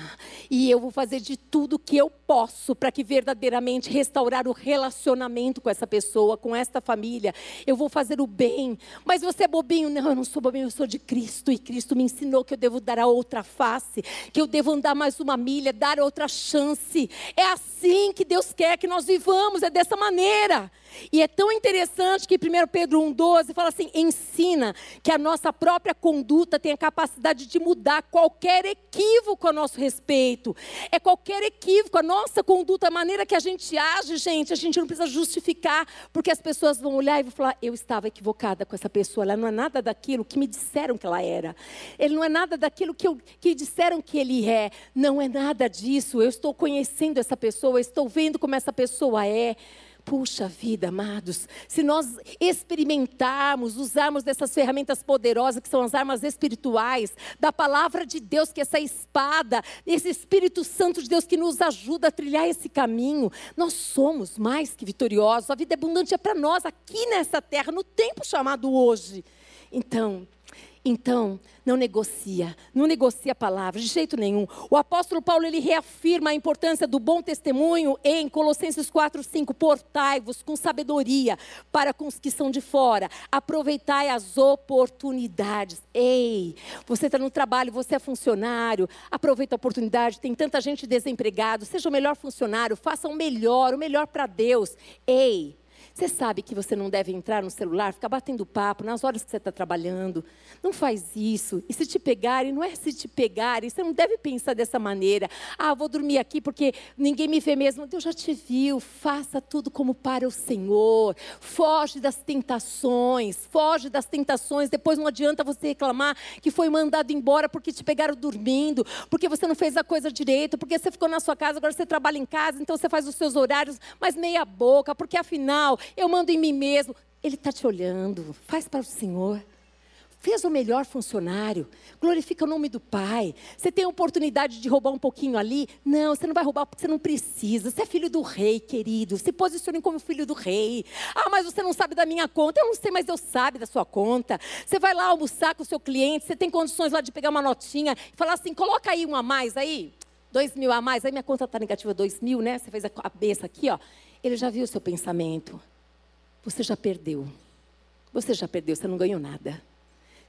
e eu vou fazer de tudo que eu posso para que verdadeiramente restaurar o relacionamento com essa pessoa, com esta família. Eu vou fazer o bem. Mas você é bobinho? Não, eu não sou bobinho, eu sou de Cristo e Cristo me ensinou que eu devo dar a outra face, que eu devo andar mais uma milha, dar outra chance. É assim que Deus quer que nós vivamos, é dessa maneira. E é tão interessante que 1 Pedro 1,12 fala assim: ensina que a nossa própria conduta tem a capacidade de mudar qualquer equívoco a nosso respeito. É qualquer equívoco, a nossa conduta, a maneira que a gente age, gente, a gente não precisa justificar, porque as pessoas vão olhar e vão falar: eu estava equivocada com essa pessoa, ela não é nada daquilo que me disseram que ela era. Ele não é nada daquilo que, eu, que disseram que ele é. Não é nada disso. Eu estou conhecendo essa pessoa, estou vendo como essa pessoa é. Puxa vida, amados, se nós experimentarmos, usarmos dessas ferramentas poderosas que são as armas espirituais, da palavra de Deus, que é essa espada, esse Espírito Santo de Deus que nos ajuda a trilhar esse caminho, nós somos mais que vitoriosos. A vida abundante é para nós aqui nessa terra, no tempo chamado hoje. Então, então, não negocia, não negocia a palavra, de jeito nenhum. O apóstolo Paulo, ele reafirma a importância do bom testemunho em Colossenses 4, 5. Portai-vos com sabedoria para com os que são de fora. Aproveitai as oportunidades. Ei, você está no trabalho, você é funcionário, aproveita a oportunidade. Tem tanta gente desempregada, seja o melhor funcionário, faça o melhor, o melhor para Deus. Ei, você sabe que você não deve entrar no celular, ficar batendo papo nas horas que você está trabalhando. Não faz isso. E se te pegarem, não é se te pegarem, você não deve pensar dessa maneira. Ah, vou dormir aqui porque ninguém me vê mesmo. Deus já te viu. Faça tudo como para o Senhor. Foge das tentações. Foge das tentações. Depois não adianta você reclamar que foi mandado embora porque te pegaram dormindo, porque você não fez a coisa direito, porque você ficou na sua casa, agora você trabalha em casa, então você faz os seus horários, mas meia boca, porque afinal eu mando em mim mesmo. Ele está te olhando, faz para o Senhor. Fez o melhor funcionário, glorifica o nome do Pai. Você tem a oportunidade de roubar um pouquinho ali? Não, você não vai roubar porque você não precisa. Você é filho do rei, querido. Se posicione como filho do rei. Ah, mas você não sabe da minha conta. Eu não sei, mas eu sabe da sua conta. Você vai lá almoçar com o seu cliente, você tem condições lá de pegar uma notinha e falar assim: coloca aí um a mais aí. Dois mil a mais, aí minha conta está negativa, dois mil, né? Você fez a cabeça aqui, ó. Ele já viu o seu pensamento. Você já perdeu. Você já perdeu, você não ganhou nada.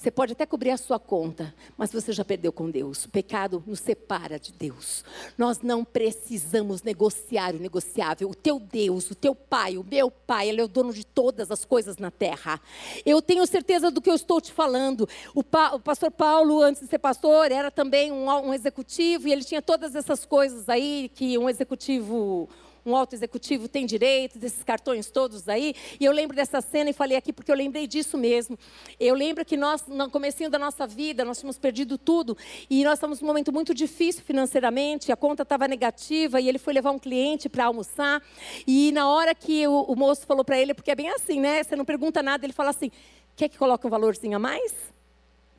Você pode até cobrir a sua conta, mas você já perdeu com Deus. O pecado nos separa de Deus. Nós não precisamos negociar o negociável. O teu Deus, o teu Pai, o meu Pai, Ele é o dono de todas as coisas na terra. Eu tenho certeza do que eu estou te falando. O, pa, o pastor Paulo, antes de ser pastor, era também um, um executivo e ele tinha todas essas coisas aí que um executivo um alto executivo tem direito, desses cartões todos aí. E eu lembro dessa cena e falei aqui porque eu lembrei disso mesmo. Eu lembro que nós, no comecinho da nossa vida, nós tínhamos perdido tudo e nós estávamos num momento muito difícil financeiramente, a conta estava negativa e ele foi levar um cliente para almoçar. E na hora que o, o moço falou para ele, porque é bem assim, né? Você não pergunta nada, ele fala assim: quer que coloque um valorzinho a mais?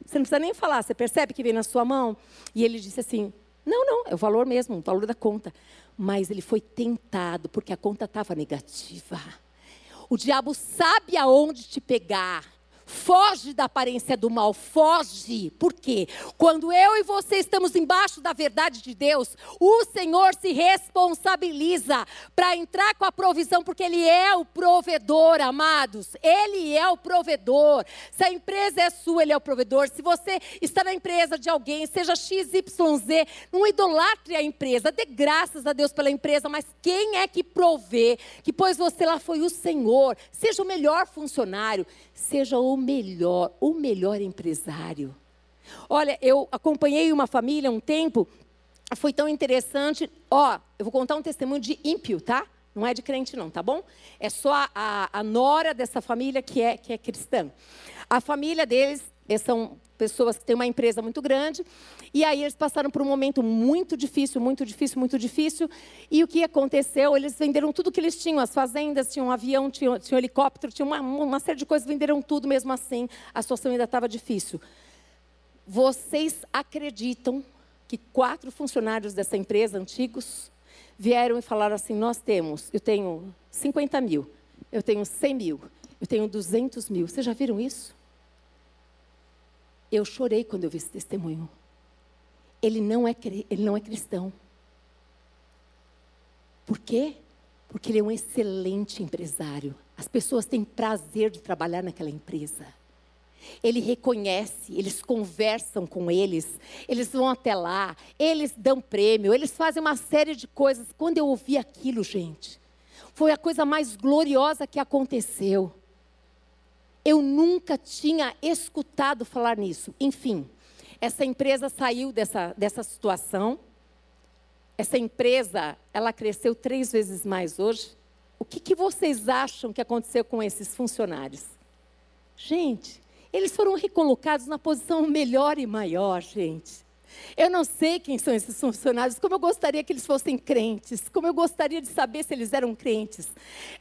Você não precisa nem falar, você percebe que vem na sua mão? E ele disse assim: não, não, é o valor mesmo, o valor da conta. Mas ele foi tentado porque a conta estava negativa. O diabo sabe aonde te pegar. Foge da aparência do mal, foge. Por quê? Quando eu e você estamos embaixo da verdade de Deus, o Senhor se responsabiliza para entrar com a provisão, porque Ele é o provedor, amados. Ele é o provedor. Se a empresa é sua, Ele é o provedor. Se você está na empresa de alguém, seja XYZ, não idolatre a empresa, dê graças a Deus pela empresa, mas quem é que provê? Que pôs você lá foi o Senhor. Seja o melhor funcionário, seja o melhor, o melhor empresário. Olha, eu acompanhei uma família um tempo, foi tão interessante. Ó, eu vou contar um testemunho de ímpio, tá? Não é de crente, não, tá bom? É só a, a, a nora dessa família que é, que é cristã. A família deles são pessoas que têm uma empresa muito grande, e aí eles passaram por um momento muito difícil, muito difícil, muito difícil, e o que aconteceu? Eles venderam tudo que eles tinham, as fazendas, tinham um avião, tinham, um helicóptero, tinham uma, uma série de coisas, venderam tudo mesmo assim, a situação ainda estava difícil. vocês acreditam que quatro funcionários dessa empresa, antigos, vieram e falaram assim: Nós temos, eu tenho 50 mil, eu tenho 100 mil, eu tenho 200 mil. Vocês já viram isso? Eu chorei quando eu vi esse testemunho. Ele não é, ele não é cristão. Por quê? Porque ele é um excelente empresário. As pessoas têm prazer de trabalhar naquela empresa. Ele reconhece, eles conversam com eles, eles vão até lá, eles dão prêmio, eles fazem uma série de coisas. Quando eu ouvi aquilo, gente, foi a coisa mais gloriosa que aconteceu. Eu nunca tinha escutado falar nisso. Enfim, essa empresa saiu dessa, dessa situação. Essa empresa, ela cresceu três vezes mais hoje. O que, que vocês acham que aconteceu com esses funcionários? Gente, eles foram recolocados na posição melhor e maior, gente. Eu não sei quem são esses funcionários, como eu gostaria que eles fossem crentes, como eu gostaria de saber se eles eram crentes.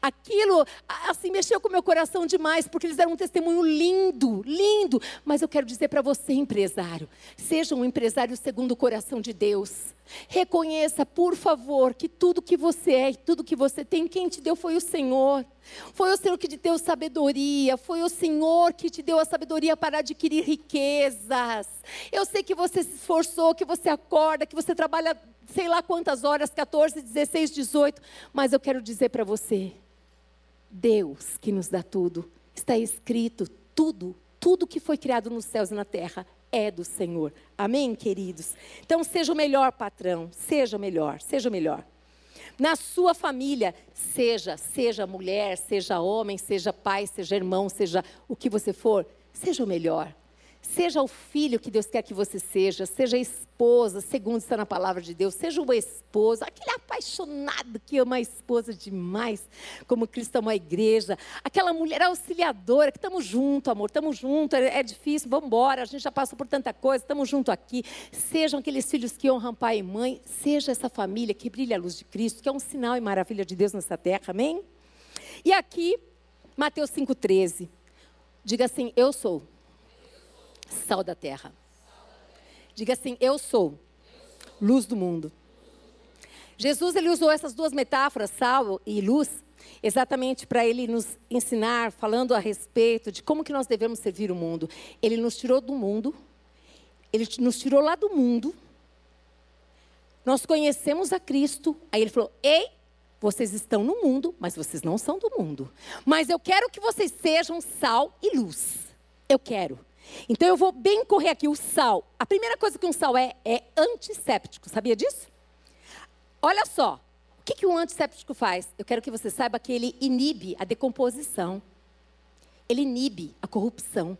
Aquilo, assim, mexeu com o meu coração demais, porque eles eram um testemunho lindo, lindo. Mas eu quero dizer para você, empresário, seja um empresário segundo o coração de Deus. Reconheça, por favor, que tudo que você é e tudo que você tem, quem te deu foi o Senhor. Foi o Senhor que te deu sabedoria, foi o Senhor que te deu a sabedoria para adquirir riquezas. Eu sei que você se esforçou, que você acorda, que você trabalha sei lá quantas horas 14, 16, 18 mas eu quero dizer para você: Deus que nos dá tudo, está escrito tudo, tudo que foi criado nos céus e na terra é do Senhor. Amém, queridos? Então, seja o melhor patrão, seja o melhor, seja o melhor. Na sua família, seja, seja mulher, seja homem, seja pai, seja irmão, seja o que você for, seja o melhor. Seja o filho que Deus quer que você seja, seja a esposa, segundo está na palavra de Deus, seja o esposo, aquele apaixonado que ama a esposa demais, como Cristo ama a igreja, aquela mulher auxiliadora, que estamos juntos, amor, estamos juntos, é, é, difícil, vamos embora, a gente já passou por tanta coisa, estamos juntos aqui. Sejam aqueles filhos que honram pai e mãe, seja essa família que brilha a luz de Cristo, que é um sinal e maravilha de Deus nessa terra, amém? E aqui, Mateus 5,13, diga assim: Eu sou sal da terra. Diga assim: Eu sou luz do mundo. Jesus ele usou essas duas metáforas, sal e luz, exatamente para ele nos ensinar, falando a respeito de como que nós devemos servir o mundo. Ele nos tirou do mundo, ele nos tirou lá do mundo. Nós conhecemos a Cristo, aí ele falou: "Ei, vocês estão no mundo, mas vocês não são do mundo. Mas eu quero que vocês sejam sal e luz. Eu quero. Então eu vou bem correr aqui. O sal. A primeira coisa que um sal é, é antisséptico. Sabia disso? Olha só. O que, que um antisséptico faz? Eu quero que você saiba que ele inibe a decomposição. Ele inibe a corrupção.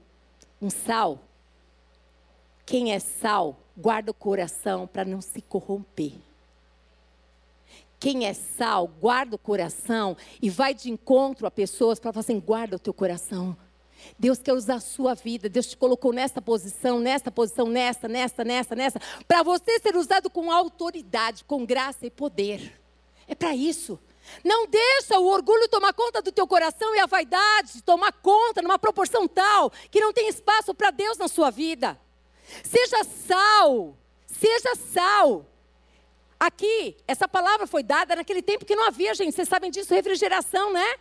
Um sal. Quem é sal, guarda o coração para não se corromper. Quem é sal, guarda o coração e vai de encontro a pessoas para falar assim: guarda o teu coração Deus quer usar a sua vida. Deus te colocou nesta posição, nesta posição, nesta, nesta, nesta, nesta, para você ser usado com autoridade, com graça e poder. É para isso. Não deixa o orgulho tomar conta do teu coração e a vaidade tomar conta numa proporção tal que não tem espaço para Deus na sua vida. Seja sal, seja sal. Aqui, essa palavra foi dada naquele tempo que não havia, gente, vocês sabem disso, refrigeração, né?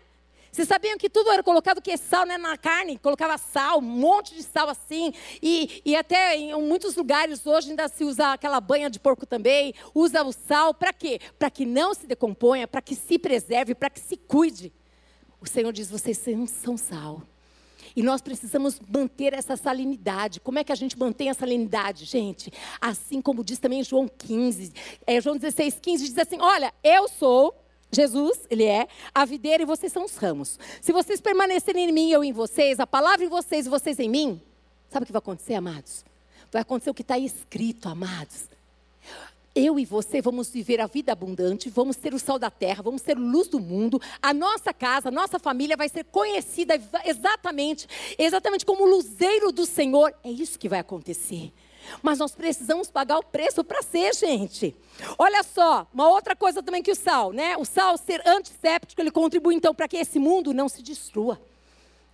Vocês sabiam que tudo era colocado que sal né, na carne? Colocava sal, um monte de sal assim. E, e até em muitos lugares hoje ainda se usa aquela banha de porco também. Usa o sal para quê? Para que não se decomponha, para que se preserve, para que se cuide. O Senhor diz: vocês são sal. E nós precisamos manter essa salinidade. Como é que a gente mantém a salinidade, gente? Assim como diz também João 15, é, João 16, 15, diz assim: Olha, eu sou Jesus, ele é a videira e vocês são os ramos. Se vocês permanecerem em mim, eu em vocês, a palavra em vocês e vocês em mim, sabe o que vai acontecer, amados? Vai acontecer o que está escrito, amados. Eu e você vamos viver a vida abundante, vamos ser o sal da terra, vamos ser luz do mundo. A nossa casa, a nossa família vai ser conhecida exatamente, exatamente como luzeiro do Senhor. É isso que vai acontecer. Mas nós precisamos pagar o preço para ser, gente. Olha só, uma outra coisa também que o sal, né? O sal ser antisséptico, ele contribui então para que esse mundo não se destrua.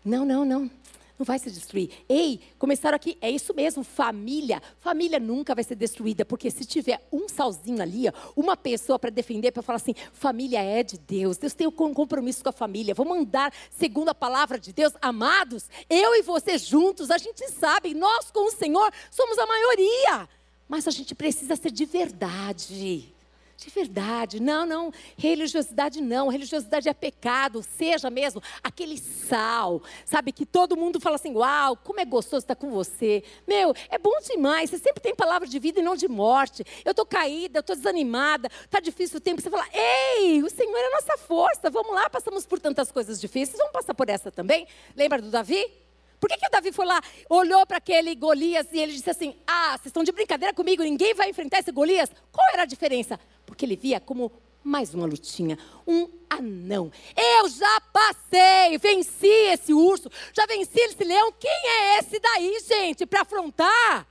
Não, não, não. Não vai se destruir. Ei, começaram aqui, é isso mesmo, família. Família nunca vai ser destruída, porque se tiver um salzinho ali, uma pessoa para defender, para falar assim, família é de Deus, Deus tem um compromisso com a família, vamos andar segundo a palavra de Deus, amados, eu e você juntos, a gente sabe, nós com o Senhor somos a maioria, mas a gente precisa ser de verdade. De verdade, não, não, religiosidade não, religiosidade é pecado, seja mesmo aquele sal, sabe, que todo mundo fala assim, uau, como é gostoso estar com você, meu, é bom demais, você sempre tem palavra de vida e não de morte, eu estou caída, eu estou desanimada, está difícil o tempo, você fala, ei, o Senhor é a nossa força, vamos lá, passamos por tantas coisas difíceis, vamos passar por essa também, lembra do Davi? Por que, que o Davi foi lá, olhou para aquele Golias e ele disse assim: Ah, vocês estão de brincadeira comigo, ninguém vai enfrentar esse Golias? Qual era a diferença? Porque ele via como mais uma lutinha, um anão. Eu já passei, venci esse urso, já venci esse leão. Quem é esse daí, gente, para afrontar?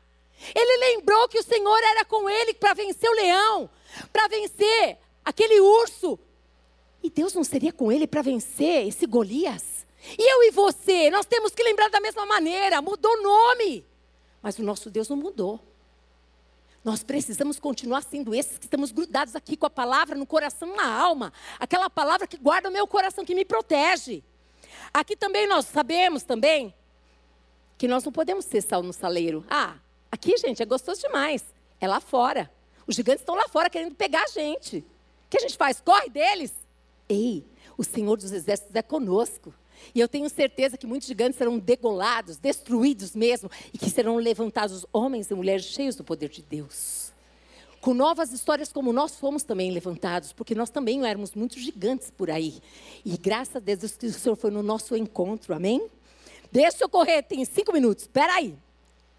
Ele lembrou que o Senhor era com ele para vencer o leão, para vencer aquele urso. E Deus não seria com ele para vencer esse Golias? E eu e você, nós temos que lembrar da mesma maneira, mudou o nome. Mas o nosso Deus não mudou. Nós precisamos continuar sendo esses que estamos grudados aqui com a palavra no coração, na alma. Aquela palavra que guarda o meu coração, que me protege. Aqui também nós sabemos também que nós não podemos ser sal no saleiro. Ah, aqui, gente, é gostoso demais. É lá fora. Os gigantes estão lá fora querendo pegar a gente. O que a gente faz? Corre deles. Ei, o Senhor dos Exércitos é conosco. E eu tenho certeza que muitos gigantes serão degolados, destruídos mesmo, e que serão levantados homens e mulheres cheios do poder de Deus. Com novas histórias como nós fomos também levantados, porque nós também éramos muitos gigantes por aí. E graças a Deus que o Senhor foi no nosso encontro, amém? Deixa eu correr, tem cinco minutos, espera aí.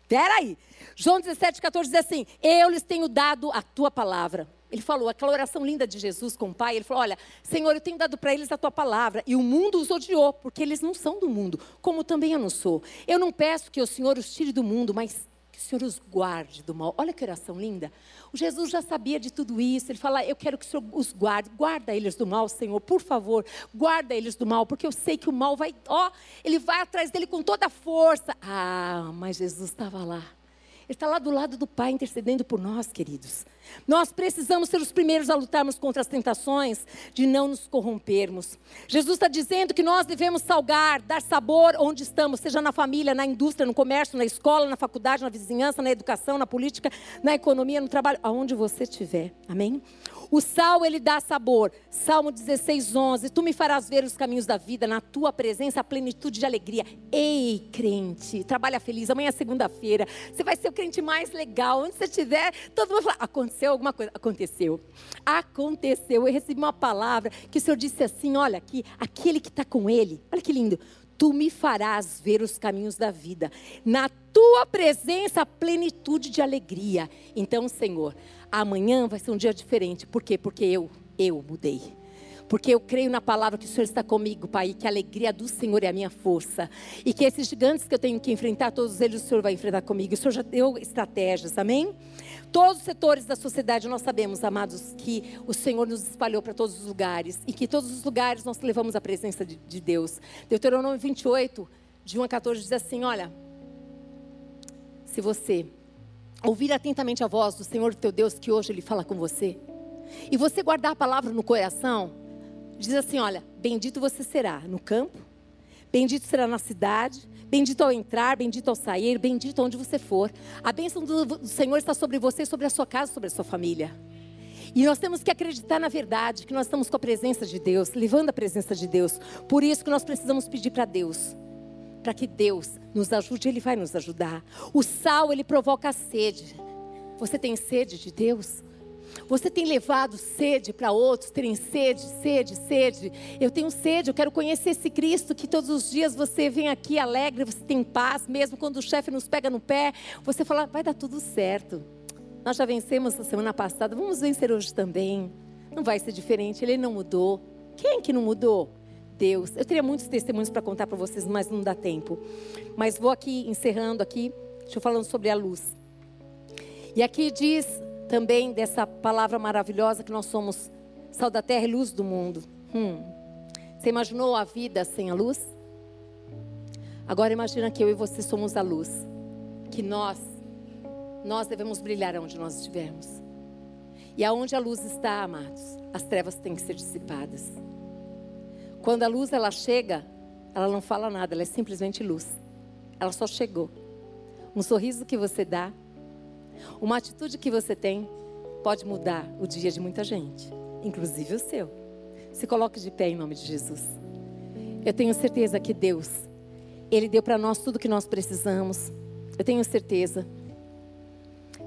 Espera aí. João 17, 14 diz assim: Eu lhes tenho dado a tua palavra ele falou, aquela oração linda de Jesus com o Pai, ele falou: Olha, Senhor, eu tenho dado para eles a tua palavra, e o mundo os odiou, porque eles não são do mundo, como também eu não sou. Eu não peço que o Senhor os tire do mundo, mas que o Senhor os guarde do mal. Olha que oração linda. O Jesus já sabia de tudo isso. Ele fala: Eu quero que o Senhor os guarde. Guarda eles do mal, Senhor, por favor. Guarda eles do mal, porque eu sei que o mal vai, ó, ele vai atrás dele com toda a força. Ah, mas Jesus estava lá. Ele está lá do lado do Pai intercedendo por nós, queridos. Nós precisamos ser os primeiros a lutarmos contra as tentações de não nos corrompermos. Jesus está dizendo que nós devemos salgar, dar sabor onde estamos, seja na família, na indústria, no comércio, na escola, na faculdade, na vizinhança, na educação, na política, na economia, no trabalho, aonde você estiver. Amém? O sal, ele dá sabor. Salmo 16, 11. Tu me farás ver os caminhos da vida, na tua presença a plenitude de alegria. Ei, crente, trabalha feliz. Amanhã é segunda-feira. Você vai ser o crente mais legal. Onde você estiver, todo mundo fala: aconteceu alguma coisa? Aconteceu. Aconteceu. Eu recebi uma palavra que o Senhor disse assim: olha aqui, aquele que está com ele. Olha que lindo tu me farás ver os caminhos da vida. Na tua presença, plenitude de alegria. Então, Senhor, amanhã vai ser um dia diferente. Por quê? Porque eu, eu mudei. Porque eu creio na palavra que o Senhor está comigo, Pai, que a alegria do Senhor é a minha força. E que esses gigantes que eu tenho que enfrentar, todos eles o Senhor vai enfrentar comigo. O Senhor já deu estratégias, amém? Todos os setores da sociedade nós sabemos, amados, que o Senhor nos espalhou para todos os lugares. E que todos os lugares nós levamos a presença de, de Deus. Deuteronômio 28, de 1 a 14, diz assim: Olha, se você ouvir atentamente a voz do Senhor teu Deus, que hoje Ele fala com você, e você guardar a palavra no coração, diz assim: olha, bendito você será no campo, bendito será na cidade, bendito ao entrar, bendito ao sair, bendito onde você for. A bênção do, Senhor está sobre você, sobre a sua casa, sobre a sua família. E nós temos que acreditar na verdade, que nós estamos com a presença de Deus, levando a presença de Deus. Por isso que nós precisamos pedir para Deus para que Deus nos ajude, Ele vai nos ajudar. O sal, ele provoca a sede. Você tem sede de Deus? Você tem levado sede para outros terem sede, sede, sede. Eu tenho sede, eu quero conhecer esse Cristo que todos os dias você vem aqui alegre, você tem paz, mesmo quando o chefe nos pega no pé, você fala, vai dar tudo certo. Nós já vencemos na semana passada, vamos vencer hoje também. Não vai ser diferente, ele não mudou. Quem que não mudou? Deus. Eu teria muitos testemunhos para contar para vocês, mas não dá tempo. Mas vou aqui encerrando aqui, deixa eu falando sobre a luz. E aqui diz também dessa palavra maravilhosa que nós somos sal da terra e luz do mundo. Hum. Você imaginou a vida sem a luz? Agora imagina que eu e você somos a luz. Que nós, nós devemos brilhar onde nós estivermos. E aonde a luz está, amados, as trevas têm que ser dissipadas. Quando a luz ela chega, ela não fala nada, ela é simplesmente luz. Ela só chegou. Um sorriso que você dá, uma atitude que você tem, pode mudar o dia de muita gente, inclusive o seu. Se coloque de pé em nome de Jesus. Eu tenho certeza que Deus, Ele deu para nós tudo que nós precisamos. Eu tenho certeza.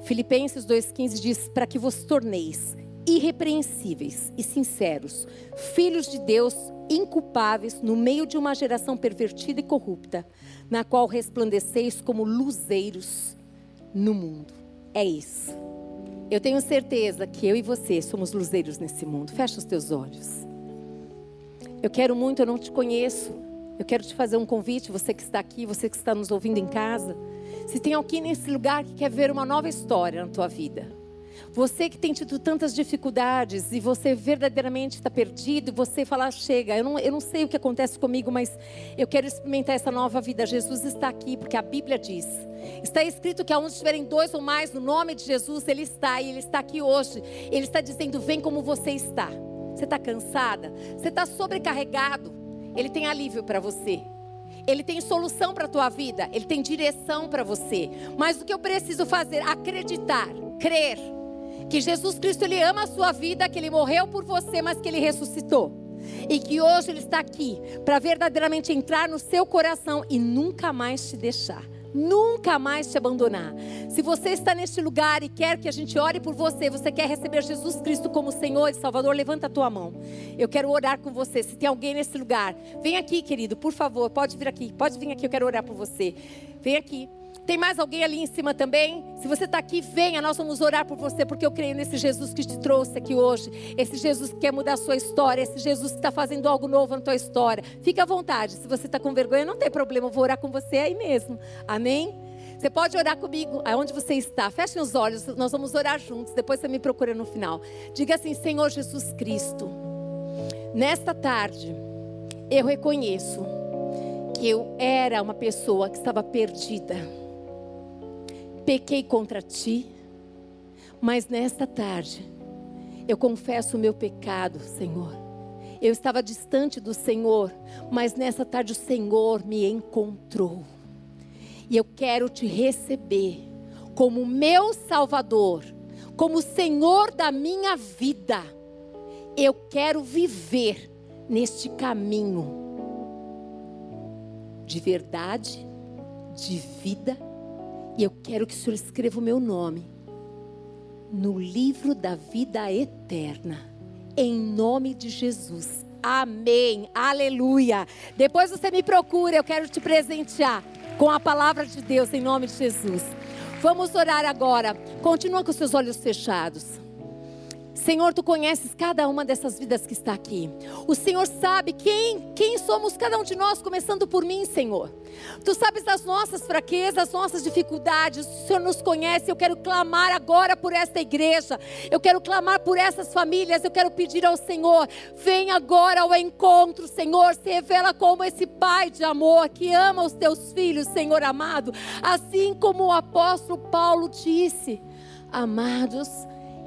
Filipenses 2,15 diz: Para que vos torneis irrepreensíveis e sinceros, filhos de Deus inculpáveis no meio de uma geração pervertida e corrupta, na qual resplandeceis como luzeiros no mundo. É isso. Eu tenho certeza que eu e você somos luzeiros nesse mundo. Fecha os teus olhos. Eu quero muito, eu não te conheço. Eu quero te fazer um convite, você que está aqui, você que está nos ouvindo em casa. Se tem alguém nesse lugar que quer ver uma nova história na tua vida, você que tem tido tantas dificuldades e você verdadeiramente está perdido, você fala, chega, eu não, eu não sei o que acontece comigo, mas eu quero experimentar essa nova vida. Jesus está aqui, porque a Bíblia diz. Está escrito que aonde estiverem dois ou mais no nome de Jesus, Ele está, e Ele está aqui hoje. Ele está dizendo: vem como você está. Você está cansada? Você está sobrecarregado? Ele tem alívio para você. Ele tem solução para a tua vida, Ele tem direção para você. Mas o que eu preciso fazer? Acreditar, crer que Jesus Cristo ele ama a sua vida, que ele morreu por você, mas que ele ressuscitou. E que hoje ele está aqui para verdadeiramente entrar no seu coração e nunca mais te deixar nunca mais te abandonar. Se você está neste lugar e quer que a gente ore por você, você quer receber Jesus Cristo como Senhor e Salvador, levanta a tua mão. Eu quero orar com você. Se tem alguém nesse lugar, vem aqui, querido, por favor, pode vir aqui. Pode vir aqui, eu quero orar por você. Vem aqui. Tem mais alguém ali em cima também? Se você está aqui, venha, nós vamos orar por você, porque eu creio nesse Jesus que te trouxe aqui hoje. Esse Jesus que quer mudar a sua história, esse Jesus que está fazendo algo novo na tua história. Fique à vontade. Se você está com vergonha, não tem problema, eu vou orar com você aí mesmo. Amém? Você pode orar comigo aonde você está. Feche os olhos, nós vamos orar juntos. Depois você me procura no final. Diga assim: Senhor Jesus Cristo, nesta tarde, eu reconheço que eu era uma pessoa que estava perdida pequei contra ti, mas nesta tarde eu confesso o meu pecado, Senhor. Eu estava distante do Senhor, mas nessa tarde o Senhor me encontrou. E eu quero te receber como meu Salvador, como Senhor da minha vida. Eu quero viver neste caminho de verdade, de vida e eu quero que o Senhor escreva o meu nome no livro da vida eterna. Em nome de Jesus. Amém. Aleluia. Depois você me procura, eu quero te presentear com a palavra de Deus em nome de Jesus. Vamos orar agora. Continua com seus olhos fechados. Senhor, tu conheces cada uma dessas vidas que está aqui. O Senhor sabe quem, quem somos cada um de nós, começando por mim, Senhor. Tu sabes das nossas fraquezas, as nossas dificuldades. O Senhor nos conhece. Eu quero clamar agora por esta igreja. Eu quero clamar por essas famílias. Eu quero pedir ao Senhor, vem agora ao encontro, Senhor. Se revela como esse Pai de amor que ama os teus filhos, Senhor amado. Assim como o apóstolo Paulo disse, amados,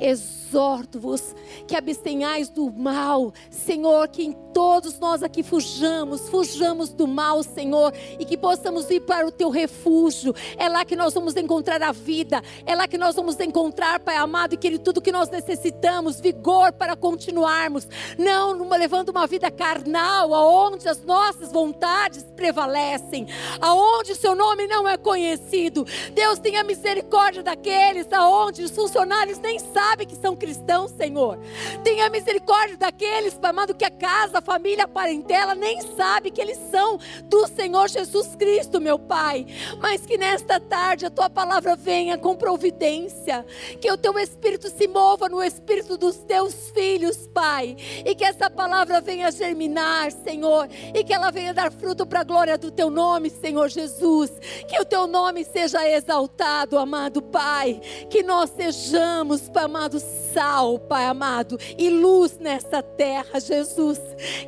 exorto-vos que abstenhais do mal, Senhor, que em todos nós aqui fujamos, fujamos do mal, Senhor, e que possamos ir para o teu refúgio. É lá que nós vamos encontrar a vida, é lá que nós vamos encontrar, Pai amado, e que tudo que nós necessitamos, vigor para continuarmos, não levando uma vida carnal, aonde as nossas vontades prevalecem, aonde o seu nome não é conhecido. Deus tenha misericórdia daqueles aonde os funcionários nem sabem que são cristãos, Senhor. Tenha misericórdia daqueles, amado, que a casa família, a parentela, nem sabe que eles são do Senhor Jesus Cristo, meu Pai. Mas que nesta tarde a tua palavra venha com providência, que o teu espírito se mova no espírito dos teus filhos, Pai, e que essa palavra venha germinar, Senhor, e que ela venha dar fruto para a glória do teu nome, Senhor Jesus. Que o teu nome seja exaltado, amado Pai, que nós sejamos, Pai amado, sal, Pai amado, e luz nessa terra, Jesus.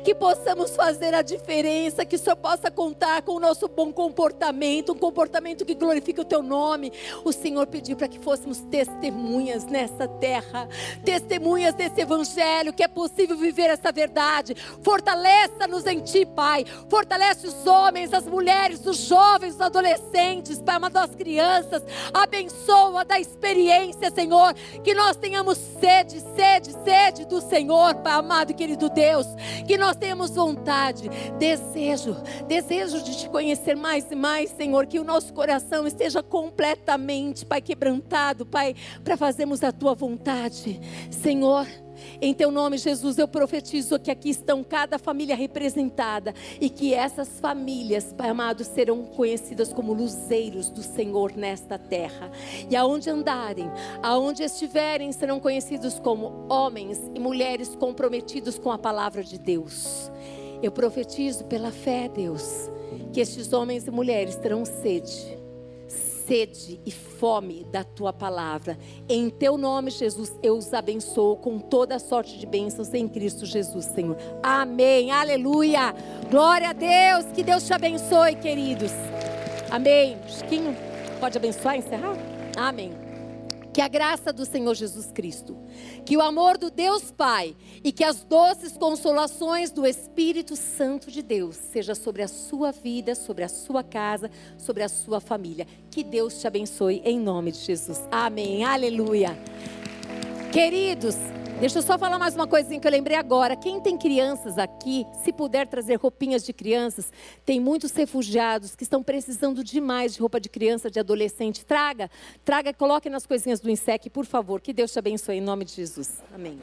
Que possamos fazer a diferença, que o Senhor possa contar com o nosso bom comportamento, um comportamento que glorifique o Teu nome. O Senhor pediu para que fôssemos testemunhas nessa terra, testemunhas desse Evangelho, que é possível viver essa verdade. Fortaleça-nos em Ti, Pai. Fortalece os homens, as mulheres, os jovens, os adolescentes, Pai amado, as crianças. Abençoa, dá experiência, Senhor. Que nós tenhamos sede, sede, sede do Senhor, Pai amado e querido Deus. Que nós tenhamos vontade, desejo, desejo de te conhecer mais e mais, Senhor. Que o nosso coração esteja completamente, Pai, quebrantado, Pai, para fazermos a tua vontade. Senhor, em teu nome, Jesus, eu profetizo que aqui estão cada família representada e que essas famílias, Pai amado, serão conhecidas como luzeiros do Senhor nesta terra. E aonde andarem, aonde estiverem, serão conhecidos como homens e mulheres comprometidos com a palavra de Deus. Eu profetizo pela fé, Deus, que estes homens e mulheres terão sede sede e fome da tua palavra. Em teu nome, Jesus, eu os abençoo com toda sorte de bênçãos em Cristo Jesus, Senhor. Amém. Aleluia. Glória a Deus. Que Deus te abençoe, queridos. Amém. Chiquinho, pode abençoar e encerrar? Amém que a graça do Senhor Jesus Cristo, que o amor do Deus Pai e que as doces consolações do Espírito Santo de Deus seja sobre a sua vida, sobre a sua casa, sobre a sua família. Que Deus te abençoe em nome de Jesus. Amém. Aleluia. Queridos, Deixa eu só falar mais uma coisinha que eu lembrei agora. Quem tem crianças aqui, se puder trazer roupinhas de crianças, tem muitos refugiados que estão precisando demais de roupa de criança, de adolescente. Traga, traga, coloque nas coisinhas do INSEC, por favor. Que Deus te abençoe em nome de Jesus. Amém.